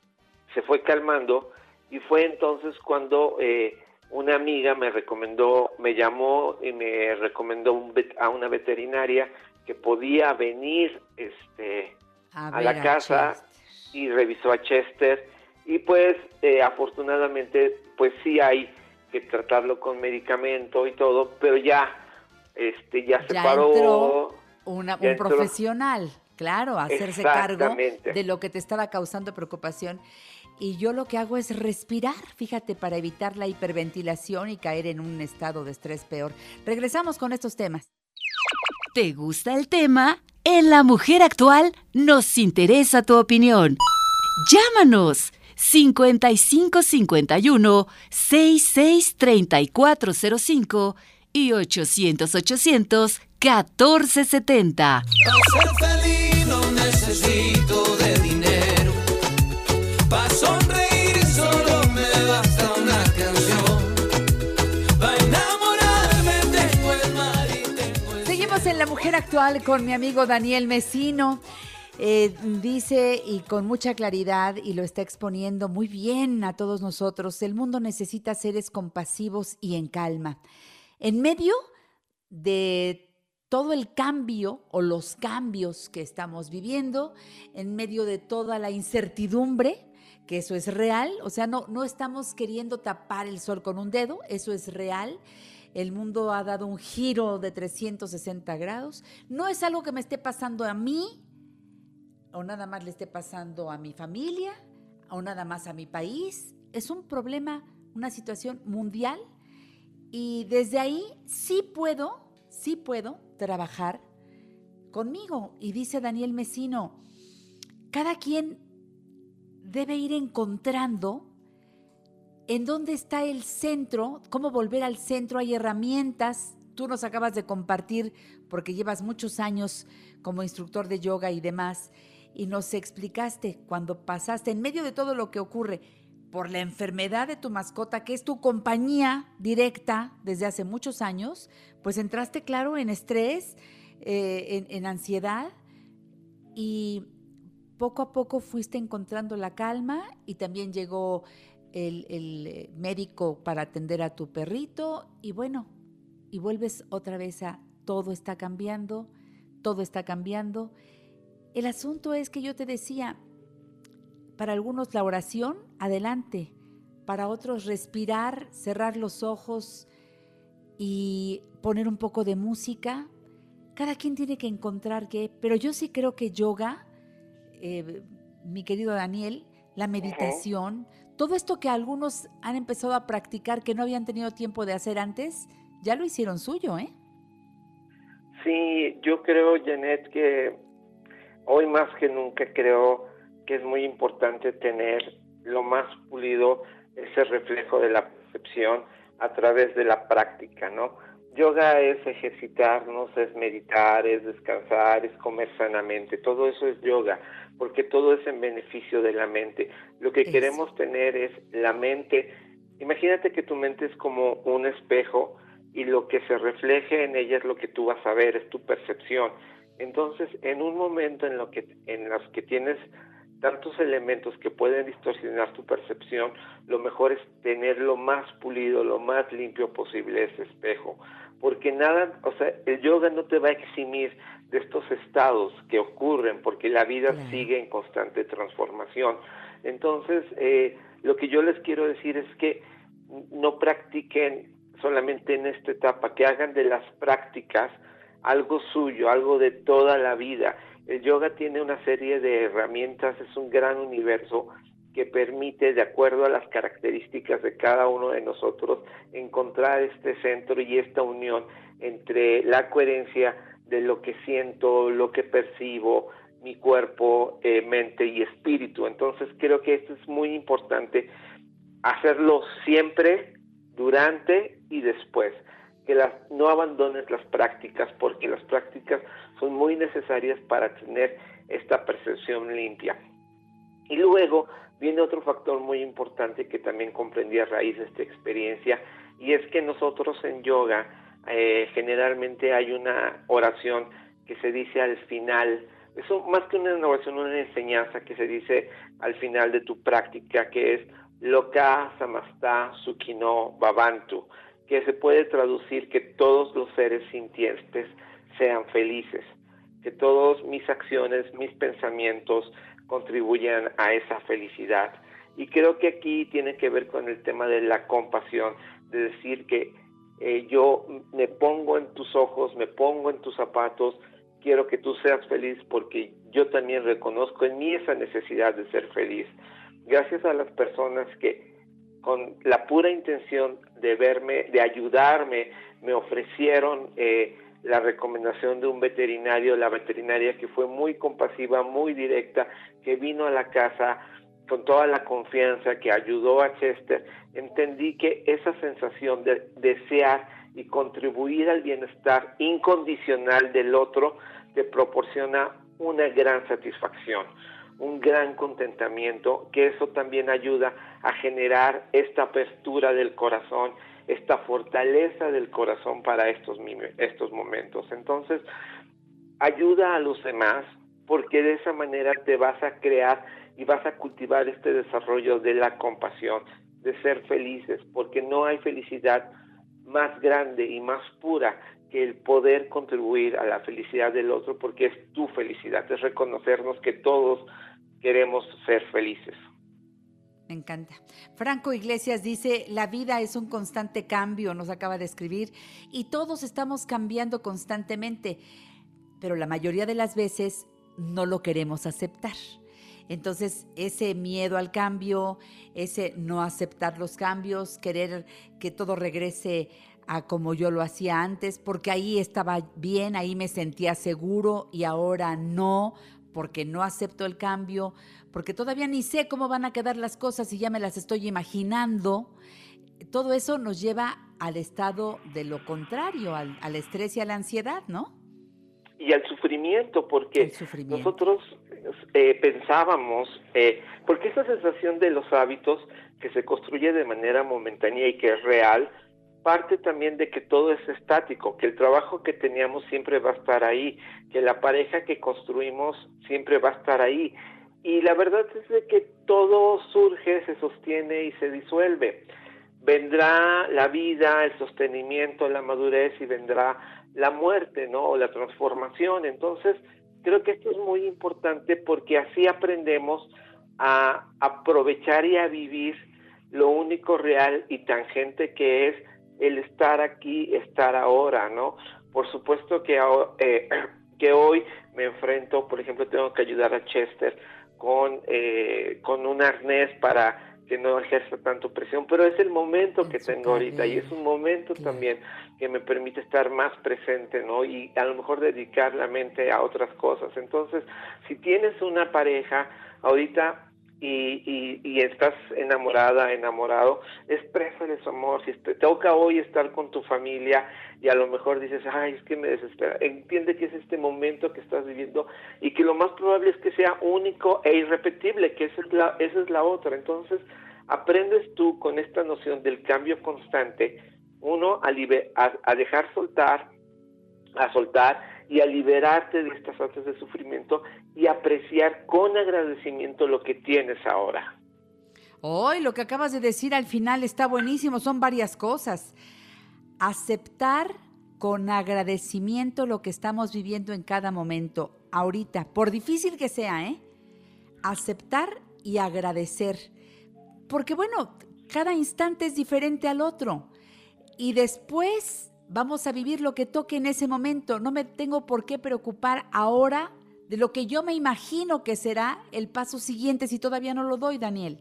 se fue calmando y fue entonces cuando eh, una amiga me recomendó, me llamó y me recomendó un vet- a una veterinaria que podía venir este, a, la casa y revisó a Chester y pues eh, afortunadamente pues sí hay que tratarlo con medicamento y todo, pero ya este ya se Ya paró. entró una- ya un entró. profesional, claro, a hacerse cargo Exactamente. de lo que te estaba causando preocupación. Y yo lo que hago es respirar, fíjate, para evitar la hiperventilación y caer en un estado de estrés peor. Regresamos con estos temas. ¿Te gusta el tema? En La Mujer Actual nos interesa tu opinión. Llámanos 5551 663405 y 800 800 1470. Para ser feliz no necesito de dinero. La Mujer Actual con mi amigo Daniel Mesino. Eh, dice y con mucha claridad y lo está exponiendo muy bien a todos nosotros, el mundo necesita seres compasivos y en calma. En medio de todo el cambio o los cambios que estamos viviendo, en medio de toda la incertidumbre, que eso es real, o sea, no, no estamos queriendo tapar el sol con un dedo, eso es real. El mundo ha dado un giro de 360 grados. No es algo que me esté pasando a mí, o nada más le esté pasando a mi familia, o nada más a mi país. Es un problema, una situación mundial. Y desde ahí sí puedo, sí puedo trabajar conmigo. Y dice Daniel Mesino, cada quien debe ir encontrando en dónde está el centro, cómo volver al centro. Hay herramientas. Tú nos acabas de compartir, porque llevas muchos años como instructor de yoga y demás, y nos explicaste cuando pasaste en medio de todo lo que ocurre por la enfermedad de tu mascota, que es tu compañía directa desde hace muchos años, pues entraste, claro, en estrés, eh, en, en ansiedad, y poco a poco fuiste encontrando la calma y también llegó el, el, eh, médico para atender a tu perrito y bueno, y vuelves otra vez a todo está cambiando, todo está cambiando. El asunto es que yo te decía, para algunos la oración, adelante, para otros respirar, cerrar los ojos y poner un poco de música. Cada quien tiene que encontrar qué, pero yo sí creo que yoga, eh, mi querido Daniel, la meditación, todo esto que algunos han empezado a practicar que no habían tenido tiempo de hacer antes, ya lo hicieron suyo, ¿eh? Sí, yo creo, Janet, que hoy más que nunca creo que es muy importante tener lo más pulido ese reflejo de la percepción a través de la práctica, ¿no? Yoga es ejercitarnos, es meditar, es descansar, es comer sanamente, todo eso es yoga, porque todo es en beneficio de la mente. Lo que Eso. queremos tener es la mente, imagínate que tu mente es como un espejo y lo que se refleje en ella es lo que tú vas a ver, es tu percepción. Entonces, en un momento en lo que en los que tienes tantos elementos que pueden distorsionar tu percepción, lo mejor es tener lo más pulido, lo más limpio posible ese espejo, porque nada, o sea, el yoga no te va a eximir de estos estados que ocurren, porque la vida sigue en constante transformación. Entonces, eh, lo que yo les quiero decir es que no practiquen solamente en esta etapa, que hagan de las prácticas algo suyo, algo de toda la vida. El yoga tiene una serie de herramientas, es un gran universo que permite, de acuerdo a las características de cada uno de nosotros, encontrar este centro y esta unión entre la coherencia de lo que siento, lo que percibo, mi cuerpo, eh, mente y espíritu. Entonces creo que esto es muy importante hacerlo siempre, durante y después. Que las, no abandones las prácticas porque las prácticas son muy necesarias para tener esta percepción limpia. Y luego viene otro factor muy importante que también comprendí a raíz de esta experiencia y es que nosotros en yoga eh, generalmente hay una oración que se dice al final, eso más que una oración, una enseñanza que se dice al final de tu práctica, que es Loka Samasta Sukino Babantu, que se puede traducir que todos los seres sintientes sean felices, que todas mis acciones, mis pensamientos contribuyan a esa felicidad. Y creo que aquí tiene que ver con el tema de la compasión, de decir que eh, yo me pongo en tus ojos, me pongo en tus zapatos, quiero que tú seas feliz porque yo también reconozco en mí esa necesidad de ser feliz. Gracias a las personas que con la pura intención de verme, de ayudarme, me ofrecieron eh, la recomendación de un veterinario, la veterinaria que fue muy compasiva, muy directa, que vino a la casa con toda la confianza, que ayudó a Chester, entendí que esa sensación de desear y contribuir al bienestar incondicional del otro te proporciona una gran satisfacción, un gran contentamiento, que eso también ayuda a generar esta apertura del corazón, esta fortaleza del corazón para estos, estos momentos. Entonces, ayuda a los demás porque de esa manera te vas a crear y vas a cultivar este desarrollo de la compasión, de ser felices, porque no hay felicidad más grande y más pura que el poder contribuir a la felicidad del otro, porque es tu felicidad, es reconocernos que todos queremos ser felices. Me encanta. Franco Iglesias dice, la vida es un constante cambio, nos acaba de escribir, y todos estamos cambiando constantemente, pero la mayoría de las veces no lo queremos aceptar. Entonces, ese miedo al cambio, ese no aceptar los cambios, querer que todo regrese a como yo lo hacía antes, porque ahí estaba bien, ahí me sentía seguro y ahora no, porque no acepto el cambio, porque todavía ni sé cómo van a quedar las cosas y ya me las estoy imaginando. Todo eso nos lleva al estado de lo contrario, al, al estrés y a la ansiedad, ¿no? Y al sufrimiento, porque nosotros eh, pensábamos, eh, porque esa sensación de los hábitos que se construye de manera momentánea y que es real, parte también de que todo es estático, que el trabajo que teníamos siempre va a estar ahí, que la pareja que construimos siempre va a estar ahí. Y la verdad es de que todo surge, se sostiene y se disuelve. Vendrá la vida, el sostenimiento, la madurez y vendrá la muerte, ¿no? O la transformación. Entonces, Creo que esto es muy importante porque así aprendemos a aprovechar y a vivir lo único real y tangente que es el estar aquí, estar ahora, ¿no? Por supuesto que, eh, que hoy me enfrento, por ejemplo, tengo que ayudar a Chester con, eh, con un arnés para que no ejerza tanto presión, pero es el momento que tengo ahorita y es un momento también que me permite estar más presente, ¿no? Y a lo mejor dedicar la mente a otras cosas. Entonces, si tienes una pareja ahorita y, y, estás enamorada, enamorado, exprésale su amor. Si te toca hoy estar con tu familia y a lo mejor dices, ay, es que me desespera, entiende que es este momento que estás viviendo y que lo más probable es que sea único e irrepetible, que esa es la, esa es la otra. Entonces, aprendes tú con esta noción del cambio constante, uno, a, a, dejar soltar, a soltar y a liberarte de estas artes de sufrimiento y apreciar con agradecimiento lo que tienes ahora. Hoy lo que acabas de decir al final está buenísimo, son varias cosas. Aceptar con agradecimiento lo que estamos viviendo en cada momento, ahorita, por difícil que sea, ¿eh? Aceptar y agradecer porque bueno, cada instante es diferente al otro. Y después vamos a vivir lo que toque en ese momento. No me tengo por qué preocupar ahora de lo que yo me imagino que será el paso siguiente si todavía no lo doy, Daniel.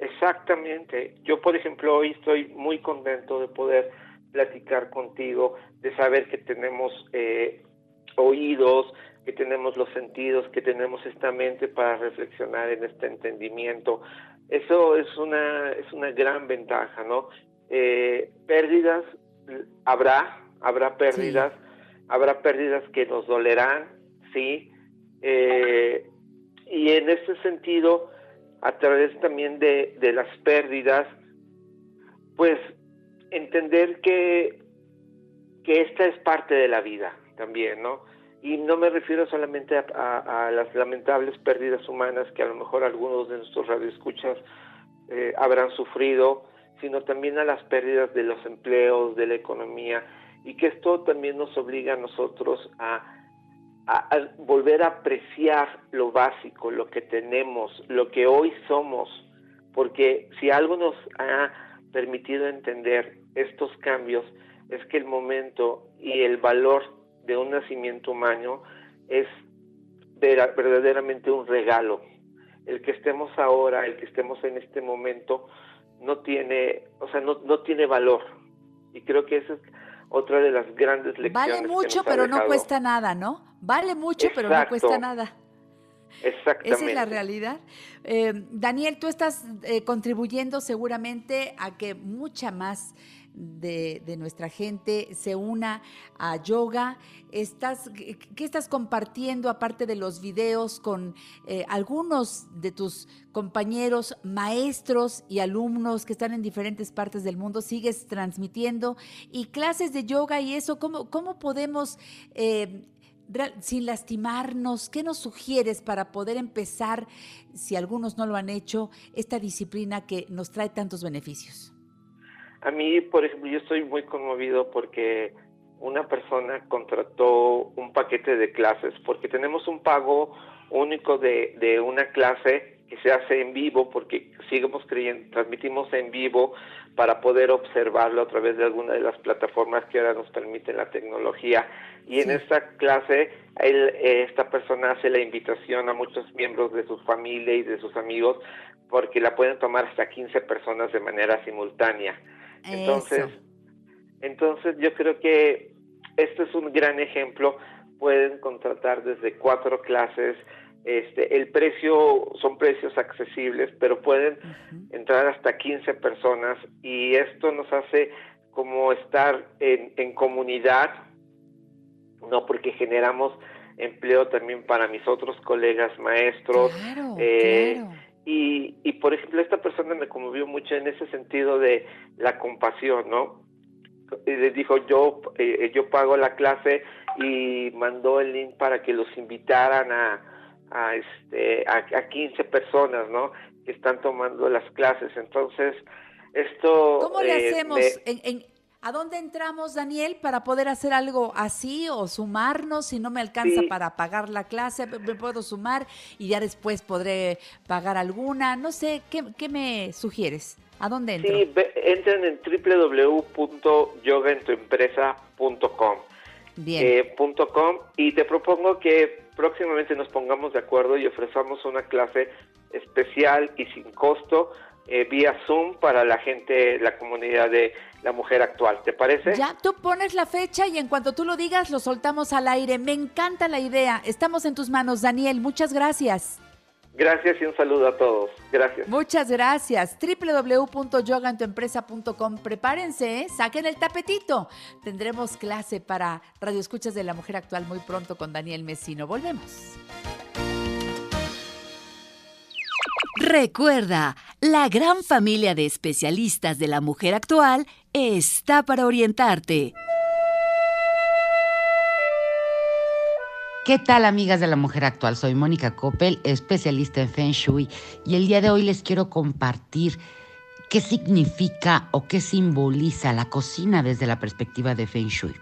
Exactamente. Yo, por ejemplo, hoy estoy muy contento de poder platicar contigo, de saber que tenemos eh, oídos, que tenemos los sentidos, que tenemos esta mente para reflexionar en este entendimiento. Eso es una, es una gran ventaja, ¿no? Eh, pérdidas habrá, habrá pérdidas, habrá pérdidas que nos dolerán, sí. Eh, y en ese sentido, a través también de, de las pérdidas, pues entender que, que esta es parte de la vida también, ¿no? Y no me refiero solamente a, las lamentables pérdidas humanas que a lo mejor algunos de nuestros radioescuchas eh, habrán sufrido, sino también a las pérdidas de los empleos, de la economía, y que esto también nos obliga a nosotros a, volver a apreciar lo básico, lo que tenemos, lo que hoy somos, porque si algo nos ha permitido entender estos cambios es que el momento y el valor de un nacimiento humano es verdaderamente un regalo. El que estemos ahora, el que estemos en este momento, no tiene, o sea, no, no tiene valor. Y creo que esa es otra de las grandes lecciones. Vale mucho, pero no cuesta nada, ¿no? Vale mucho, pero no cuesta nada. Exactamente. Esa es la realidad. Eh, Daniel, tú estás eh, contribuyendo seguramente a que mucha más de, nuestra gente se una a yoga. Estás, ¿Qué estás compartiendo aparte de los videos con eh, algunos de tus compañeros, maestros y alumnos que están en diferentes partes del mundo? ¿Sigues transmitiendo? Y clases de yoga y eso, ¿cómo, cómo podemos... Eh, sin lastimarnos, ¿qué nos sugieres para poder empezar, si algunos no lo han hecho, esta disciplina que nos trae tantos beneficios? A mí, por ejemplo, yo estoy muy conmovido porque una persona contrató un paquete de clases, porque tenemos un pago único de, de una clase que se hace en vivo, porque seguimos creyendo, transmitimos en vivo para poder observarlo a través de alguna de las plataformas que ahora nos permiten la tecnología. Y en esta clase, él, esta persona hace la invitación a muchos miembros de su familia y de sus amigos, porque la pueden tomar hasta 15 personas de manera simultánea. Entonces, entonces yo creo que este es un gran ejemplo. Pueden contratar desde cuatro clases. Este, el precio son precios accesibles, pero pueden entrar hasta 15 personas y esto nos hace como estar en, en comunidad, no porque generamos empleo también para mis otros colegas maestros. eh, y, y, por ejemplo, esta persona me conmovió mucho en ese sentido de la compasión, ¿no? Y les dijo, yo, eh, yo pago la clase y mandó el link para que los invitaran a, a, este, a, a 15 personas, ¿no? Que están tomando las clases. Entonces, esto... ¿Cómo le eh, hacemos? En, en, ¿A dónde entramos, Daniel, para poder hacer algo así o sumarnos? Si no me alcanza para pagar la clase, me puedo sumar y ya después podré pagar alguna. No sé, ¿qué, qué me sugieres? ¿A dónde entro? Sí, entren en www.yogaentuempresa.com. Bien. Eh, .com, y te propongo que próximamente nos pongamos de acuerdo y ofrezcamos una clase especial y sin costo eh, vía Zoom para la gente, la comunidad de la mujer actual. ¿Te parece? Ya, tú pones la fecha y en cuanto tú lo digas, lo soltamos al aire. Me encanta la idea. Estamos en tus manos, Daniel. Muchas gracias. Gracias y un saludo a todos. Gracias. Muchas gracias. www.yogantuempresa.com. Prepárense, ¿eh? saquen el tapetito. Tendremos clase para Radio Escuchas de la Mujer Actual muy pronto con Daniel Mesino. Volvemos. Recuerda, la gran familia de especialistas de la mujer actual está para orientarte. ¿Qué tal amigas de la mujer actual? Soy Mónica Coppel, especialista en Feng Shui y el día de hoy les quiero compartir qué significa o qué simboliza la cocina desde la perspectiva de Feng Shui.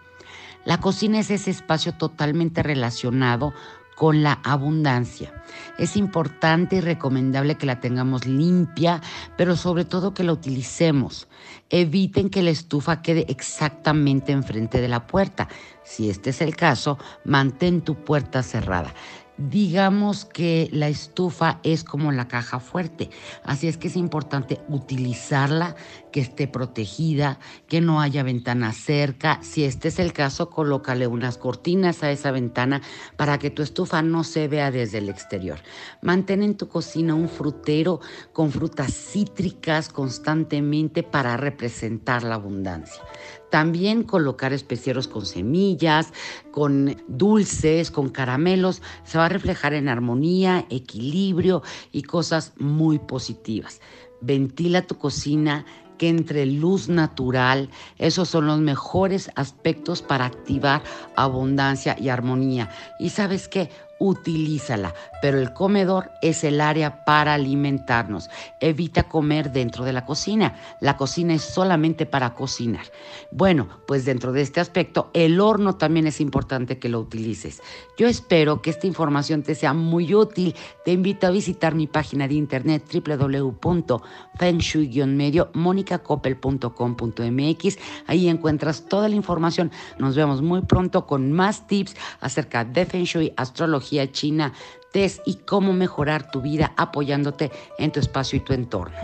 La cocina es ese espacio totalmente relacionado con la abundancia. Es importante y recomendable que la tengamos limpia, pero sobre todo que la utilicemos. Eviten que la estufa quede exactamente enfrente de la puerta. Si este es el caso, mantén tu puerta cerrada digamos que la estufa es como la caja fuerte, así es que es importante utilizarla, que esté protegida, que no haya ventana cerca. Si este es el caso, colócale unas cortinas a esa ventana para que tu estufa no se vea desde el exterior. Mantén en tu cocina un frutero con frutas cítricas constantemente para representar la abundancia. También colocar especieros con semillas, con dulces, con caramelos, se va a reflejar en armonía, equilibrio y cosas muy positivas. Ventila tu cocina, que entre luz natural, esos son los mejores aspectos para activar abundancia y armonía. Y sabes qué, utilízala, pero el comedor es el área para alimentarnos. Evita comer dentro de la cocina. La cocina es solamente para cocinar. Bueno, pues dentro de este aspecto, el horno también es importante que lo utilices. Yo espero que esta información te sea muy útil. Te invito a visitar mi página de internet www.fengshui-medio monicacopel.com.mx. Ahí encuentras toda la información. Nos vemos muy pronto con más tips acerca de Feng Shui, astrología china, test y cómo mejorar tu vida apoyándote en tu espacio y tu entorno.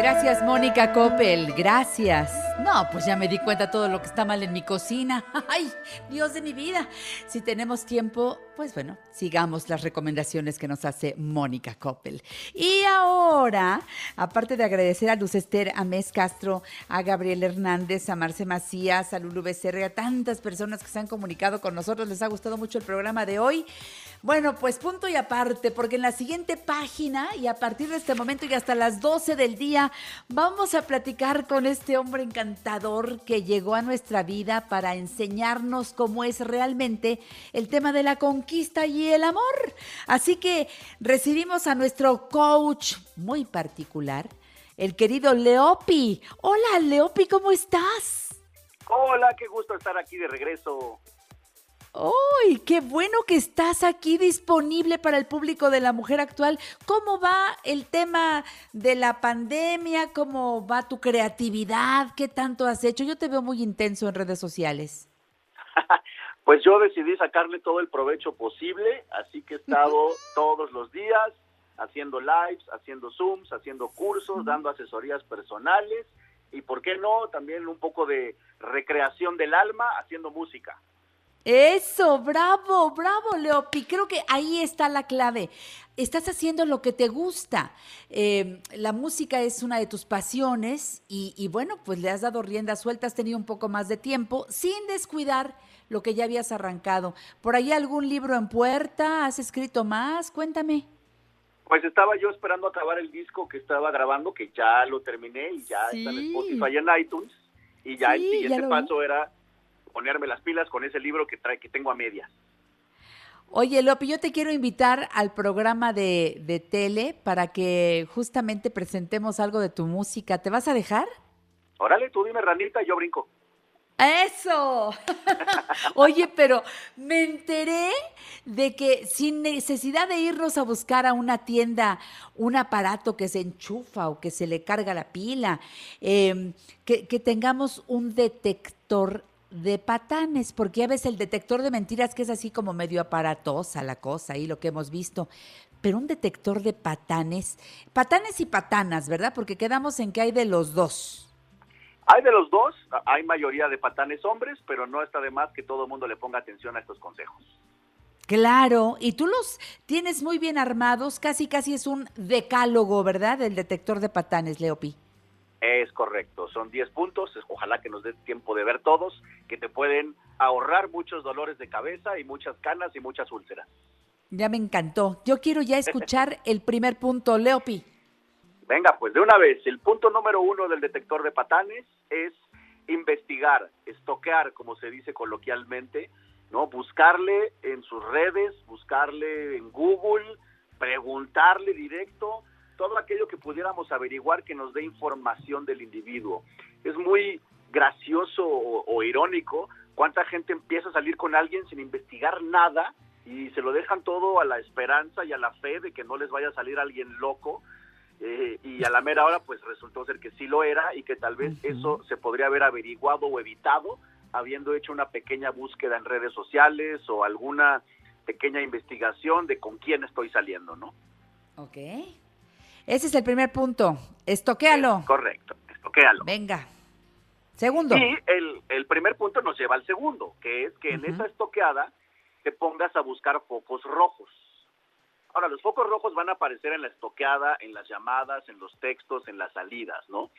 Gracias, Mónica Coppel. Gracias. No, pues ya me di cuenta todo lo que está mal en mi cocina. Ay, Dios de mi vida. Si tenemos tiempo, pues bueno, sigamos las recomendaciones que nos hace Mónica Coppel. Y ahora, aparte de agradecer a Luz Esther, a Mes Castro, a Gabriel Hernández, a Marce Macías, a Lulu Becerra, a tantas personas que se han comunicado con nosotros, les ha gustado mucho el programa de hoy. Bueno, pues punto y aparte, porque en la siguiente página y a partir de este momento y hasta las 12 del día, vamos a platicar con este hombre encantador que llegó a nuestra vida para enseñarnos cómo es realmente el tema de la conquista y el amor. Así que recibimos a nuestro coach muy particular, el querido Leopi. Hola, Leopi, ¿cómo estás? Hola, qué gusto estar aquí de regreso. ¡Uy! ¡Qué bueno que estás aquí disponible para el público de la mujer actual! ¿Cómo va el tema de la pandemia? ¿Cómo va tu creatividad? ¿Qué tanto has hecho? Yo te veo muy intenso en redes sociales. Pues yo decidí sacarle todo el provecho posible, así que he estado todos los días haciendo lives, haciendo Zooms, haciendo cursos, dando asesorías personales y, ¿por qué no?, también un poco de recreación del alma haciendo música. Eso, bravo, bravo, Leopi. Creo que ahí está la clave. Estás haciendo lo que te gusta. Eh, la música es una de tus pasiones y, y, bueno, pues le has dado rienda suelta, has tenido un poco más de tiempo sin descuidar lo que ya habías arrancado. ¿Por ahí algún libro en puerta? ¿Has escrito más? Cuéntame. Pues estaba yo esperando acabar el disco que estaba grabando, que ya lo terminé y ya Sí. está en Spotify en iTunes. Y ya el ya siguiente vi. paso era ponerme las pilas con ese libro que trae que tengo a medias. Oye, Lopi, yo te quiero invitar al programa de, de tele para que justamente presentemos algo de tu música. ¿Te vas a dejar? Órale, tú dime, ranita, yo brinco. ¡Eso! Oye, pero me enteré de que sin necesidad de irnos a buscar a una tienda un aparato que se enchufa o que se le carga la pila, que, que tengamos un detector de patanes, porque ya ves el detector de mentiras que es así como medio aparatosa la cosa y lo que hemos visto. Pero un detector de patanes, patanes y patanas, ¿verdad? Porque quedamos en que hay de los dos. Hay de los dos, hay mayoría de patanes hombres, pero no está de más que todo el mundo le ponga atención a estos consejos. Claro, y tú los tienes muy bien armados, casi casi es un decálogo, ¿verdad? El detector de patanes, Leopi. Es correcto, son 10 puntos, ojalá que nos dé tiempo de ver todos, que te pueden ahorrar muchos dolores de cabeza y muchas canas y muchas úlceras. Ya me encantó. Yo quiero ya escuchar el primer punto, Leopi. Venga, pues de una vez, el punto número uno del detector de patanes es investigar, estoquear, como se dice coloquialmente, ¿no? Buscarle en sus redes, buscarle en Google, preguntarle directo, todo aquello que pudiéramos averiguar que nos dé información del individuo. Es muy gracioso o, o irónico cuánta gente empieza a salir con alguien sin investigar nada y se lo dejan todo a la esperanza y a la fe de que no les vaya a salir alguien loco eh, y a la mera hora pues resultó ser que sí lo era y que tal vez eso se podría haber averiguado o evitado habiendo hecho una pequeña búsqueda en redes sociales o alguna pequeña investigación de con quién estoy saliendo, ¿no? Ok. Ese es el primer punto. Estoquéalo. Correcto, estoquéalo. Venga. Segundo. Y el, el primer punto nos lleva al segundo, que es que en esa estoqueada te pongas a buscar focos rojos. Ahora, los focos rojos van a aparecer en la estoqueada, en las llamadas, en los textos, en las salidas, ¿no?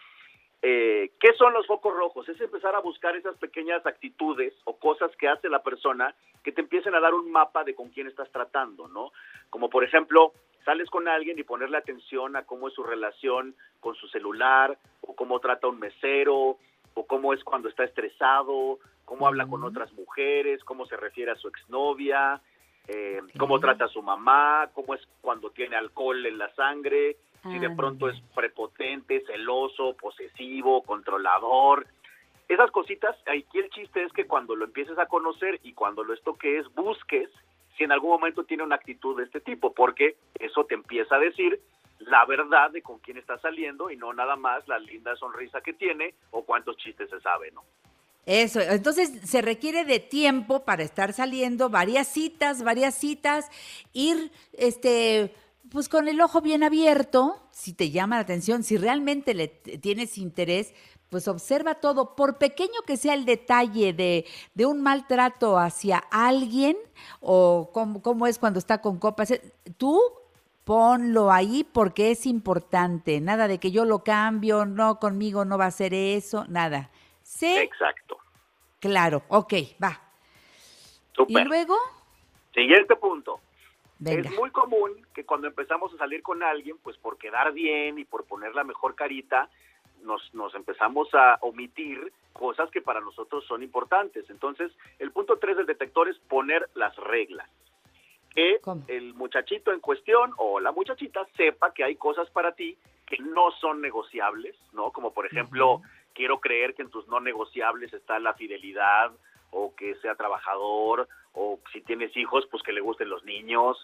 Eh, ¿Qué son los focos rojos? Es empezar a buscar esas pequeñas actitudes o cosas que hace la persona que te empiecen a dar un mapa de con quién estás tratando, ¿no? Como por ejemplo, sales con alguien y ponerle atención a cómo es su relación con su celular o cómo trata un mesero o cómo es cuando está estresado, cómo habla con otras mujeres, cómo se refiere a su exnovia, eh, cómo trata a su mamá, cómo es cuando tiene alcohol en la sangre, si de pronto es prepotente, celoso, posesivo, controlador. Esas cositas, aquí el chiste es que cuando lo empieces a conocer y cuando lo estoques, busques si en algún momento tiene una actitud de este tipo, porque eso te empieza a decir la verdad de con quién está saliendo y no nada más la linda sonrisa que tiene o cuántos chistes se sabe, ¿no? Eso, entonces se requiere de tiempo para estar saliendo, varias citas, varias citas, ir este pues con el ojo bien abierto, si te llama la atención, si realmente le tienes interés, pues observa todo, por pequeño que sea el detalle de, de un maltrato hacia alguien o cómo, cómo es cuando está con copas, eh, tú ponlo ahí porque es importante, nada de que yo lo cambio, no, conmigo no va a ser eso, nada. Sí, Exacto. claro, ok, va. Súper. Y luego, Siguiente punto. venga. Es muy común que cuando empezamos a salir con alguien, pues por quedar bien y por poner la mejor carita, nos, nos empezamos a omitir cosas que para nosotros son importantes. Entonces, el punto tres del detector es poner las reglas. Que el muchachito en cuestión o la muchachita sepa que hay cosas para ti que no son negociables, ¿no? Como por ejemplo, quiero creer que en tus no negociables está la fidelidad o que sea trabajador o si tienes hijos, pues que le gusten los niños.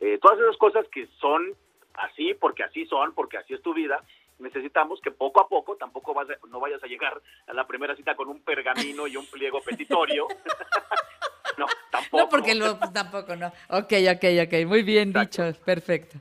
Eh, todas esas cosas que son así porque así son, porque así es tu vida, necesitamos que poco a poco, tampoco vas a- no vayas a llegar a la primera cita con un pergamino y un pliego petitorio. no, tampoco. No, porque lo, pues, tampoco no. Ok, ok, ok, muy bien dicho, perfecto.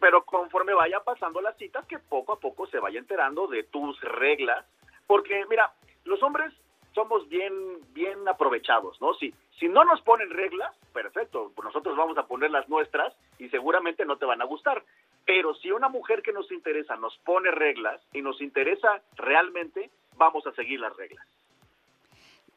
pero conforme vaya pasando las citas, que poco a poco se vaya enterando de tus reglas, porque mira, los hombres somos bien, bien aprovechados, ¿no? Si, si no nos ponen reglas, perfecto, nosotros vamos a poner las nuestras y seguramente no te van a gustar. Pero si una mujer que nos interesa nos pone reglas y nos interesa realmente, vamos a seguir las reglas.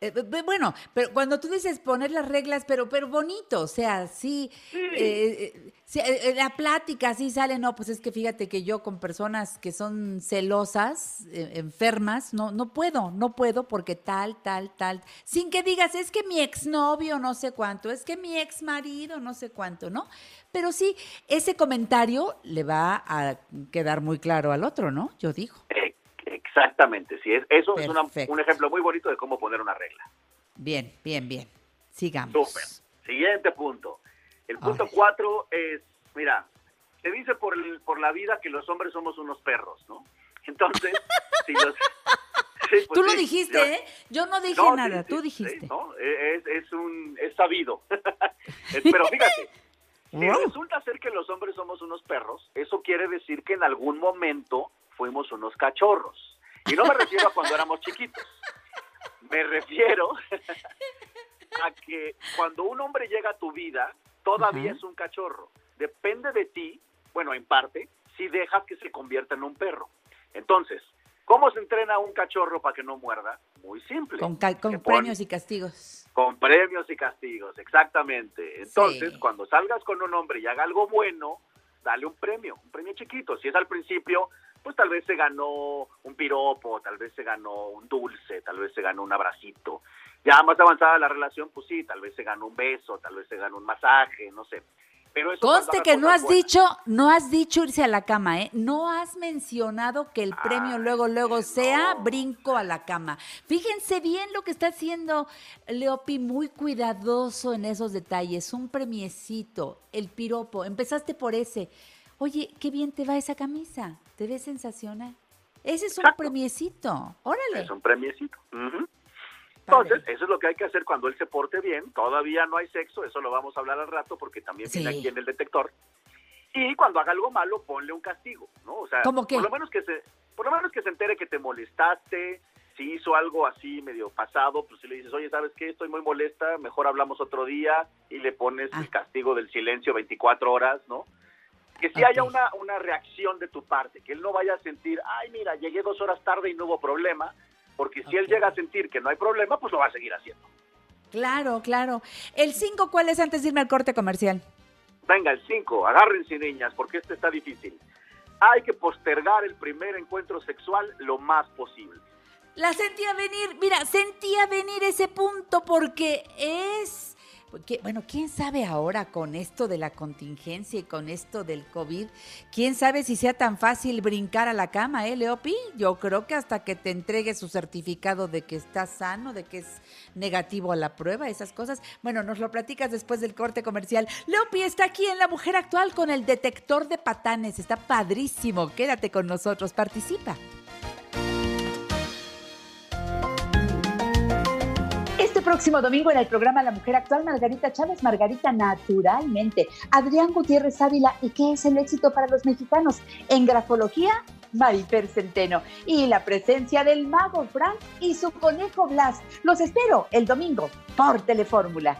Eh, bu- bueno, pero cuando tú dices poner las reglas, pero pero bonito, o sea, sí, eh, eh, sí, eh, eh, la plática sí sale, no, pues es que fíjate que yo con personas que son celosas, enfermas, no no puedo, no puedo porque tal, tal, tal, sin que digas, es que mi exnovio no sé cuánto, es que mi ex marido no sé cuánto, ¿no? Pero sí, ese comentario le va a quedar muy claro al otro, ¿no? Yo digo. Exactamente, sí, es, eso es una- un ejemplo muy bonito de cómo poner una regla. Bien, bien, bien. Sigamos. Súper. Siguiente punto. El punto cuatro es, mira, se dice por, el- por la vida que los hombres somos unos perros, ¿no? Entonces, si los... Sí, pues Tú lo sí, dijiste, yo- ¿eh? Yo no dije No, nada, sí, tú dijiste. ¿no? Es, es un, es sabido. Pero fíjate, si resulta ser que los hombres somos unos perros, eso quiere decir que en algún momento fuimos unos cachorros. Y no me refiero a cuando éramos chiquitos. Me refiero a que cuando un hombre llega a tu vida, todavía es un cachorro. Depende de ti, bueno, en parte, si dejas que se convierta en un perro. Entonces, ¿cómo se entrena a un cachorro para que no muerda? Muy simple. Con, premios y castigos. con premios y castigos, exactamente. Entonces, cuando salgas con un hombre y haga algo bueno, dale un premio, un premio chiquito. Si es al principio, pues tal vez se ganó un piropo, tal vez se ganó un dulce, tal vez se ganó un abracito. Ya más avanzada la relación, pues sí, tal vez se ganó un beso, tal vez se ganó un masaje, no sé. Pero eso Conste que no has buenas. dicho, no has dicho irse a la cama, ¿eh? No has mencionado que el premio luego, luego sea brinco a la cama. Fíjense bien lo que está haciendo Leopi, muy cuidadoso en esos detalles. Un premiecito, el piropo. Empezaste por ese. Oye, qué bien te va esa camisa. Te ves sensacional. Ese es un premiecito. Órale. Es un premiecito. Entonces, eso es lo que hay que hacer cuando él se porte bien. Todavía no hay sexo, eso lo vamos a hablar al rato porque también viene Sí. aquí en el detector. Y cuando haga algo malo, ponle un castigo, ¿no? O sea, por lo menos que se por lo menos que se entere que te molestaste, si hizo algo así medio pasado, pues si le dices, "Oye, ¿sabes qué? Estoy muy molesta, mejor hablamos otro día" y le pones Ah. el castigo del silencio 24 horas, ¿no? Que si haya una, una reacción de tu parte, que él no vaya a sentir, ay, mira, llegué dos horas tarde y no hubo problema, porque si él llega a sentir que no hay problema, pues lo va a seguir haciendo. Claro, claro. El 5, ¿cuál es antes de irme al corte comercial? Venga, el 5, agárrense niñas, porque este está difícil. Hay que postergar el primer encuentro sexual lo más posible. La sentía venir, mira, sentía venir ese punto porque es... Porque, bueno, quién sabe ahora con esto de la contingencia y con esto del COVID, quién sabe si sea tan fácil brincar a la cama, ¿eh, Leopi? Yo creo que hasta que te entregue su certificado de que está sano, de que es negativo a la prueba, esas cosas. Bueno, nos lo platicas después del corte comercial. Leopi está aquí en La Mujer Actual con el detector de patanes, está padrísimo. Quédate con nosotros, participa. Próximo domingo en el programa La Mujer Actual, Margarita Chávez, Margarita Naturalmente, Adrián Gutiérrez Ávila y qué es el éxito para los mexicanos. En grafología, Marifer Centeno. Y la presencia del mago Frank y su conejo Blas. Los espero el domingo por Telefórmula.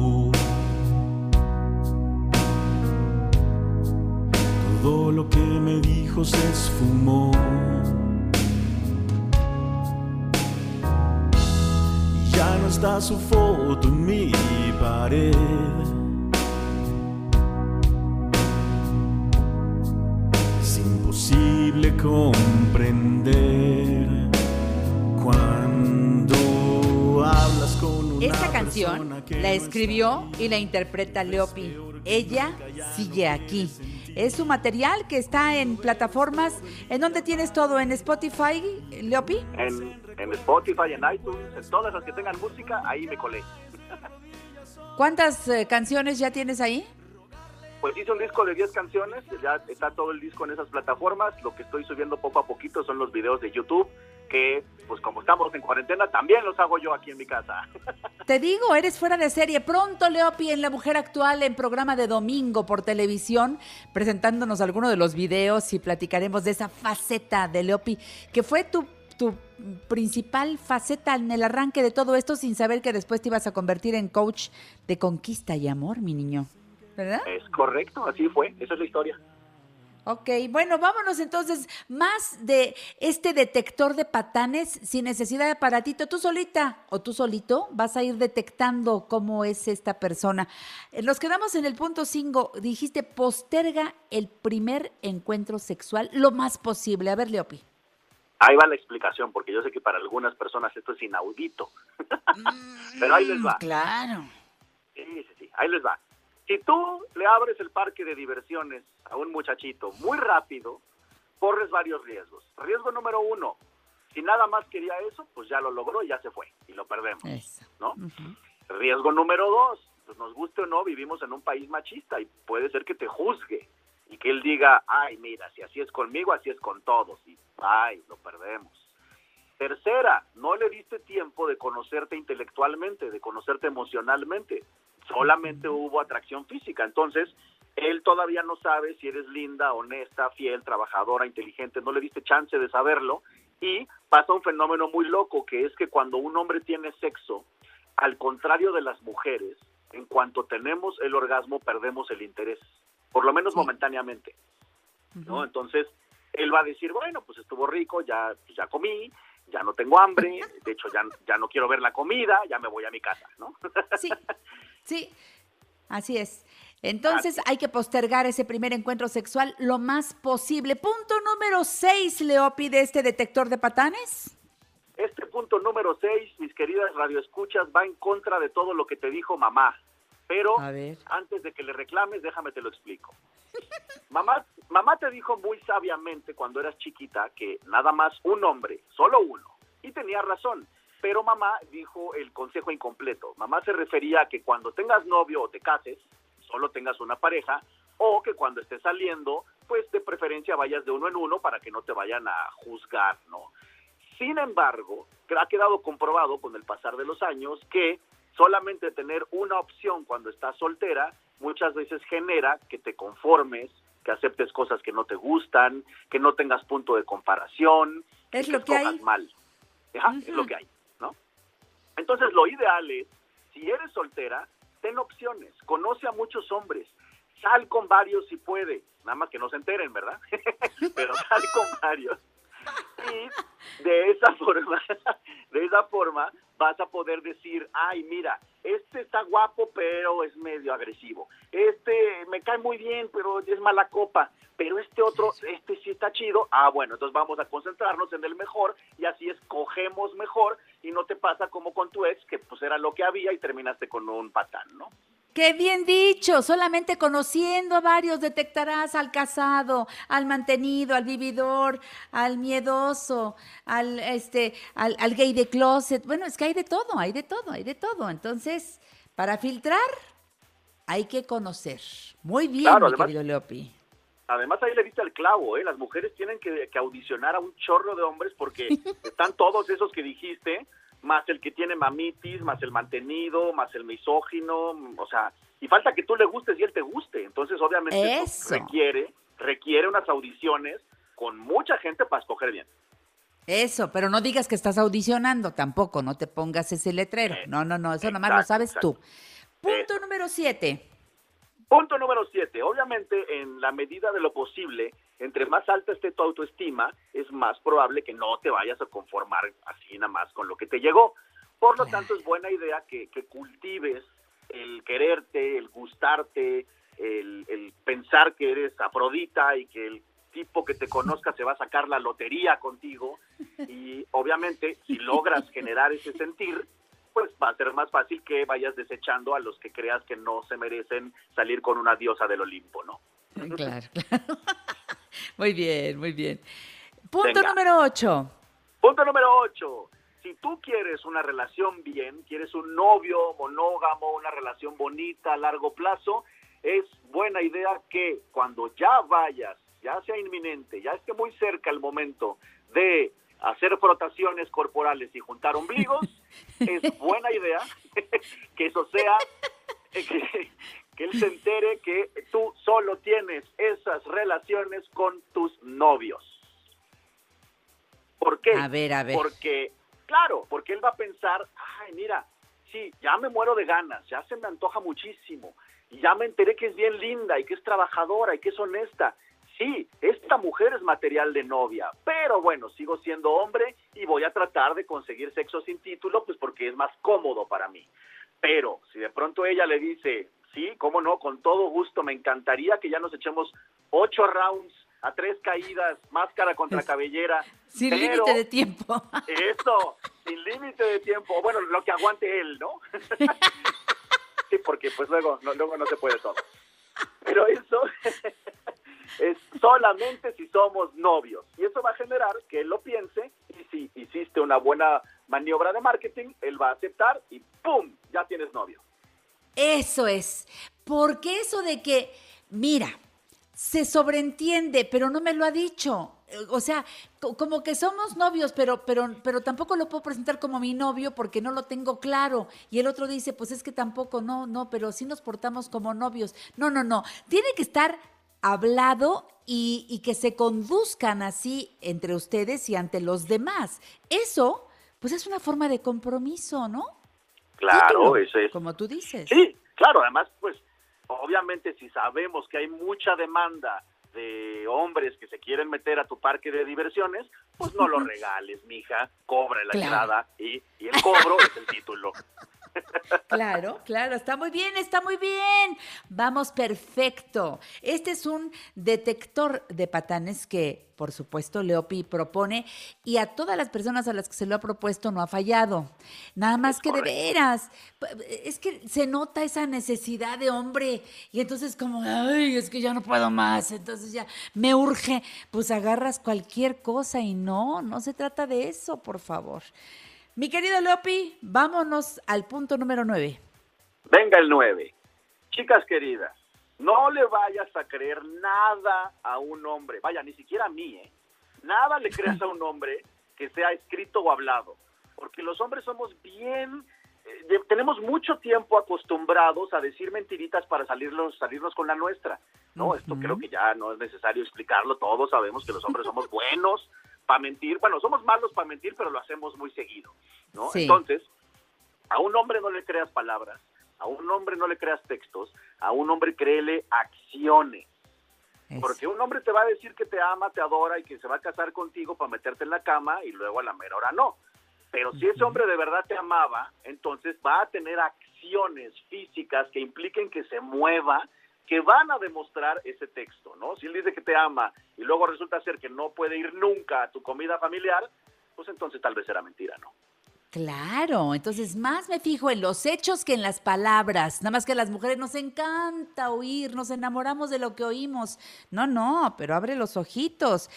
Todo lo que me dijo se esfumó. Y Ya no está su foto en mi pared. Es imposible comprender cuando hablas con una Esta canción la escribió y la interpreta Leopi. Ella sigue aquí. Es su material que está en plataformas. ¿En dónde tienes todo? ¿En Spotify, Leopi? En, en Spotify, en iTunes, en todas las que tengan música, ahí me colé. ¿Cuántas eh, canciones ya tienes ahí? Pues hice un disco de 10 canciones, ya está todo el disco en esas plataformas. Lo que estoy subiendo poco a poquito son los videos de YouTube, que pues como estamos en cuarentena, también los hago yo aquí en mi casa. Te digo, eres fuera de serie. Pronto, Leopi, en La Mujer Actual, en programa de domingo por televisión, presentándonos algunos de los videos y platicaremos de esa faceta de Leopi, que fue tu, tu principal faceta en el arranque de todo esto, sin saber que después te ibas a convertir en coach de conquista y amor, mi niño. ¿Verdad? Es correcto, así fue, esa es la historia. Ok, bueno, vámonos entonces más de este detector de patanes sin necesidad de aparatito. Tú solita o tú solito vas a ir detectando cómo es esta persona. Eh, Nos quedamos en el punto 5. Dijiste posterga el primer encuentro sexual lo más posible. A ver, Leopi. Ahí va la explicación, porque yo sé que para algunas personas esto es inaudito. Pero ahí les va. Claro. Sí, sí, sí, ahí les va. Si tú le abres el parque de diversiones a un muchachito muy rápido, corres varios riesgos. Riesgo número uno, si nada más quería eso, pues ya lo logró y ya se fue y lo perdemos, ¿no? Riesgo número dos, pues nos guste o no, vivimos en un país machista y puede ser que te juzgue y que él diga, ay, mira, si así es conmigo, así es con todos y ay, lo perdemos. Tercera, no le diste tiempo de conocerte intelectualmente, de conocerte emocionalmente. Solamente hubo atracción física. Entonces, él todavía no sabe si eres linda, honesta, fiel, trabajadora, inteligente. No le diste chance de saberlo. Y pasa un fenómeno muy loco, que es que cuando un hombre tiene sexo, al contrario de las mujeres, en cuanto tenemos el orgasmo, perdemos el interés. Por lo menos momentáneamente. ¿no? Entonces, él va a decir, bueno, pues estuvo rico, ya, pues ya comí, ya no tengo hambre, de hecho ya, ya no quiero ver la comida, ya me voy a mi casa, ¿no? Sí, sí, así es. Entonces hay que postergar ese primer encuentro sexual lo más posible. Punto número 6, Leopi, de este detector de patanes. Este punto número 6, mis queridas radioescuchas, va en contra de todo lo que te dijo mamá. Pero antes de que le reclames, déjame te lo explico. Mamá, mamá te dijo muy sabiamente cuando eras chiquita que nada más un hombre, solo uno, y tenía razón. Pero mamá dijo el consejo incompleto. Mamá se refería a que cuando tengas novio o te cases, solo tengas una pareja, o que cuando estés saliendo, pues de preferencia vayas de uno en uno para que no te vayan a juzgar, ¿no? Sin embargo, ha quedado comprobado con el pasar de los años que solamente tener una opción cuando estás soltera muchas veces genera que te conformes, que aceptes cosas que no te gustan, que no tengas punto de comparación, Es y lo que hay. mal. Ajá, Es lo que hay, ¿no? Entonces lo ideal es si eres soltera, ten opciones, conoce a muchos hombres, sal con varios si puede, nada más que no se enteren, ¿verdad? Pero sal con varios. Y de esa forma, de esa forma vas a poder decir, ay, mira, este está guapo, pero es medio agresivo. Este me cae muy bien, pero es mala copa. Pero este otro, este sí está chido. Ah, bueno, entonces vamos a concentrarnos en el mejor y así escogemos mejor y no te pasa como con tu ex, que pues era lo que había y terminaste con un patán, ¿no? Qué bien dicho, solamente conociendo a varios detectarás al casado, al mantenido, al vividor, al miedoso, al este, al, al gay de closet. Bueno, es que hay de todo, hay de todo, hay de todo. Entonces, para filtrar, hay que conocer. Muy bien, Claro, mi además- querido Leopi. Además ahí le diste el clavo, ¿eh? Las mujeres tienen que, que audicionar a un chorro de hombres porque están todos esos que dijiste, más el que tiene mamitis, más el mantenido, más el misógino, o sea, y falta que tú le gustes y él te guste. Entonces, obviamente, Eso. eso requiere, requiere unas audiciones con mucha gente para escoger bien. Eso, pero no digas que estás audicionando tampoco, no te pongas ese letrero. No, no, no, eso nomás lo exacto, sabes exacto. tú. Punto número siete. Punto número siete. Obviamente, en la medida de lo posible, entre más alta esté tu autoestima, es más probable que no te vayas a conformar así nada más con lo que te llegó. Por lo tanto, es buena idea que, que cultives el quererte, el gustarte, el, el pensar que eres Afrodita y que el tipo que te conozca se va a sacar la lotería contigo. Y obviamente, si logras generar ese sentir, pues va a ser más fácil que vayas desechando a los que creas que no se merecen salir con una diosa del Olimpo, ¿no? Claro, claro. Muy bien, muy bien. Punto Venga. número ocho. Punto número 8. Si tú quieres una relación bien, quieres un novio monógamo, una relación bonita a largo plazo, es buena idea que cuando ya vayas, ya sea inminente, ya esté muy cerca el momento de hacer frotaciones corporales y juntar ombligos, es buena idea que eso sea, que, que él se entere que tú solo tienes esas relaciones con tus novios. ¿Por qué? A ver, a ver. Porque, claro, porque él va a pensar, ay, mira, sí, ya me muero de ganas, ya se me antoja muchísimo, y ya me enteré que es bien linda y que es trabajadora y que es honesta. Sí, esta mujer es material de novia, pero bueno, sigo siendo hombre y voy a tratar de conseguir sexo sin título, pues porque es más cómodo para mí. Pero si de pronto ella le dice, sí, cómo no, con todo gusto, me encantaría que ya nos echemos ocho rounds a tres caídas, máscara contra cabellera. Sin límite de tiempo. eso, sin límite de tiempo. Bueno, lo que aguante él, ¿no? sí, porque pues luego no, luego no se puede todo. Pero eso es solamente si somos novios. Y eso va a generar que él lo piense y si hiciste una buena maniobra de marketing, él va a aceptar y ¡pum! Ya tienes novio. Eso es. Porque eso de que, mira, se sobreentiende, pero no me lo ha dicho. O sea, co- como que somos novios, pero, pero, pero tampoco lo puedo presentar como mi novio porque no lo tengo claro. Y el otro dice, pues es que tampoco, no, no, pero sí nos portamos como novios. No, no, no. Tiene que estar hablado y, y que se conduzcan así entre ustedes y ante los demás. Eso, pues es una forma de compromiso, ¿no? Claro, eso es. Como tú dices. Sí, claro, además, pues, obviamente si sabemos que hay mucha demanda de hombres que se quieren meter a tu parque de diversiones, pues no lo regales, mija, cobra la Claro. entrada y, y el cobro es el título. Claro, claro, está muy bien, está muy bien. Vamos, perfecto. Este es un detector de patanes que, por supuesto, Leopi propone y a todas las personas a las que se lo ha propuesto no ha fallado. Nada más que de veras, es que se nota esa necesidad de hombre y entonces como, ay, es que ya no puedo más, entonces ya me urge, pues agarras cualquier cosa y no, no se trata de eso, por favor. Mi querido Leopi, vámonos al punto número nueve. Venga el 9. Chicas queridas, no le vayas a creer nada a un hombre, vaya, ni siquiera a mí, ¿eh? Nada le creas a un hombre que sea escrito o hablado, porque los hombres somos bien, eh, de- tenemos mucho tiempo acostumbrados a decir mentiritas para salirnos, salirnos con la nuestra, ¿no? Esto creo que ya no es necesario explicarlo, todos sabemos que los hombres somos buenos para mentir, bueno, somos malos para mentir, pero lo hacemos muy seguido, ¿no? Sí. Entonces, A un hombre no le creas palabras, a un hombre no le creas textos, a un hombre créele acciones. Porque un hombre te va a decir que te ama, te adora y que se va a casar contigo para meterte en la cama y luego a la mera hora no. Pero si ese hombre de verdad te amaba, entonces va a tener acciones físicas que impliquen que se mueva, que van a demostrar ese texto, ¿no? Si él dice que te ama y luego resulta ser que no puede ir nunca a tu comida familiar, pues entonces tal vez era mentira, ¿no? Claro, entonces más me fijo en los hechos que en las palabras. Nada más que a las mujeres nos encanta oír, nos enamoramos de lo que oímos. No, no, pero abre los ojitos.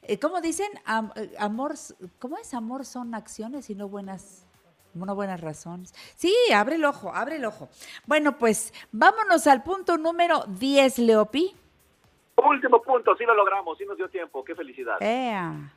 Eh, ¿Cómo dicen? Eh, amor, ¿cómo es? Amor son acciones y no buenas, no buenas razones. Sí, abre el ojo, abre el ojo. Bueno, pues vámonos al punto número 10, Leopi. Último punto, sí lo logramos, sí nos dio tiempo, qué felicidad. Ea.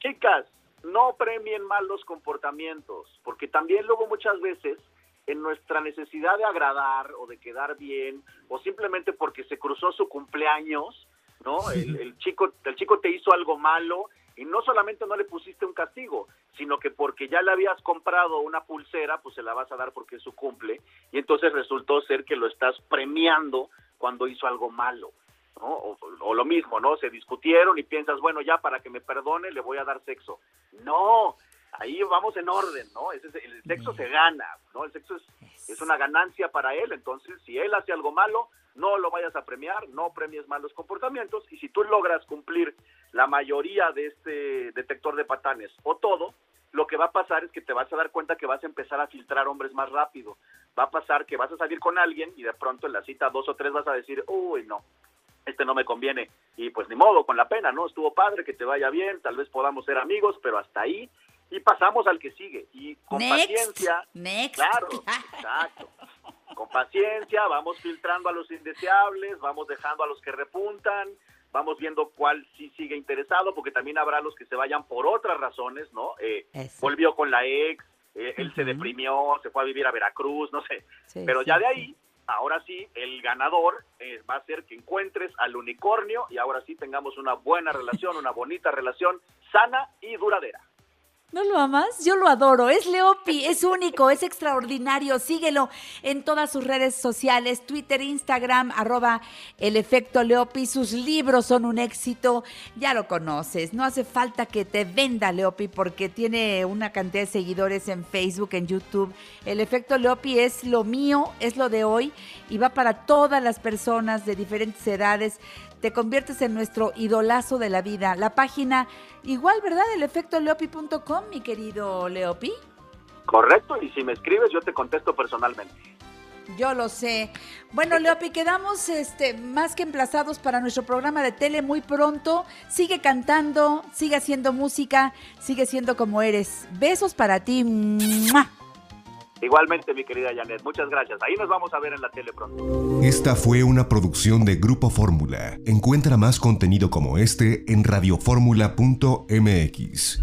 Chicas, no premien mal los comportamientos, porque también luego muchas veces en nuestra necesidad de agradar o de quedar bien, o simplemente porque se cruzó su cumpleaños, ¿no? El, el chico, el chico te hizo algo malo y no solamente no le pusiste un castigo, sino que porque ya le habías comprado una pulsera, pues se la vas a dar porque es su cumple, y entonces resultó ser que lo estás premiando cuando hizo algo malo. ¿no? O, o lo mismo, ¿no? Se discutieron y piensas, bueno, ya para que me perdone le voy a dar sexo. No, ahí vamos en orden, ¿no? Ese es- el sexo se gana, ¿no? El sexo es, es una ganancia para él, entonces si él hace algo malo, no lo vayas a premiar, no premies malos comportamientos y si tú logras cumplir la mayoría de este detector de patanes o todo, lo que va a pasar es que te vas a dar cuenta que vas a empezar a filtrar hombres más rápido. Va a pasar que vas a salir con alguien y de pronto en la cita dos o tres vas a decir, uy, no, este no me conviene. Y pues ni modo, con la pena, ¿no? Estuvo padre, que te vaya bien, tal vez podamos ser amigos, pero hasta ahí. Y pasamos al que sigue. Y con Next. paciencia, Next. claro, exacto. Con paciencia vamos filtrando a los indeseables, vamos dejando a los que repuntan, vamos viendo cuál sí sigue interesado, porque también habrá los que se vayan por otras razones, ¿no? Eh, volvió con la ex, eh, él se deprimió, se fue a vivir a Veracruz, no sé. Sí, Pero sí, ya de sí. ahí, ahora sí, el ganador eh, va a ser que encuentres al unicornio y ahora sí tengamos una buena relación, una bonita relación, sana y duradera. ¿No lo amas? Yo lo adoro. Es Leopi, es único, es extraordinario. Síguelo en todas sus redes sociales, Twitter, Instagram, arroba el efecto Leopi. Sus libros son un éxito. Ya lo conoces. No hace falta que te venda Leopi porque tiene una cantidad de seguidores en Facebook, en YouTube. El efecto Leopi es lo mío, es lo de hoy y va para todas las personas de diferentes edades te conviertes en nuestro idolazo de la vida. La página, igual, ¿verdad? El efecto leopi.com, mi querido Leopi. Correcto, y si me escribes yo te contesto personalmente. Yo lo sé. Bueno, Leopi, quedamos este, más que emplazados para nuestro programa de tele muy pronto. Sigue cantando, sigue haciendo música, sigue siendo como eres. Besos para ti. ¡Mua! Igualmente, mi querida Janet, muchas gracias. Ahí nos vamos a ver en la tele pronto. Esta fue una producción de Grupo Fórmula. Encuentra más contenido como este en radioformula.mx.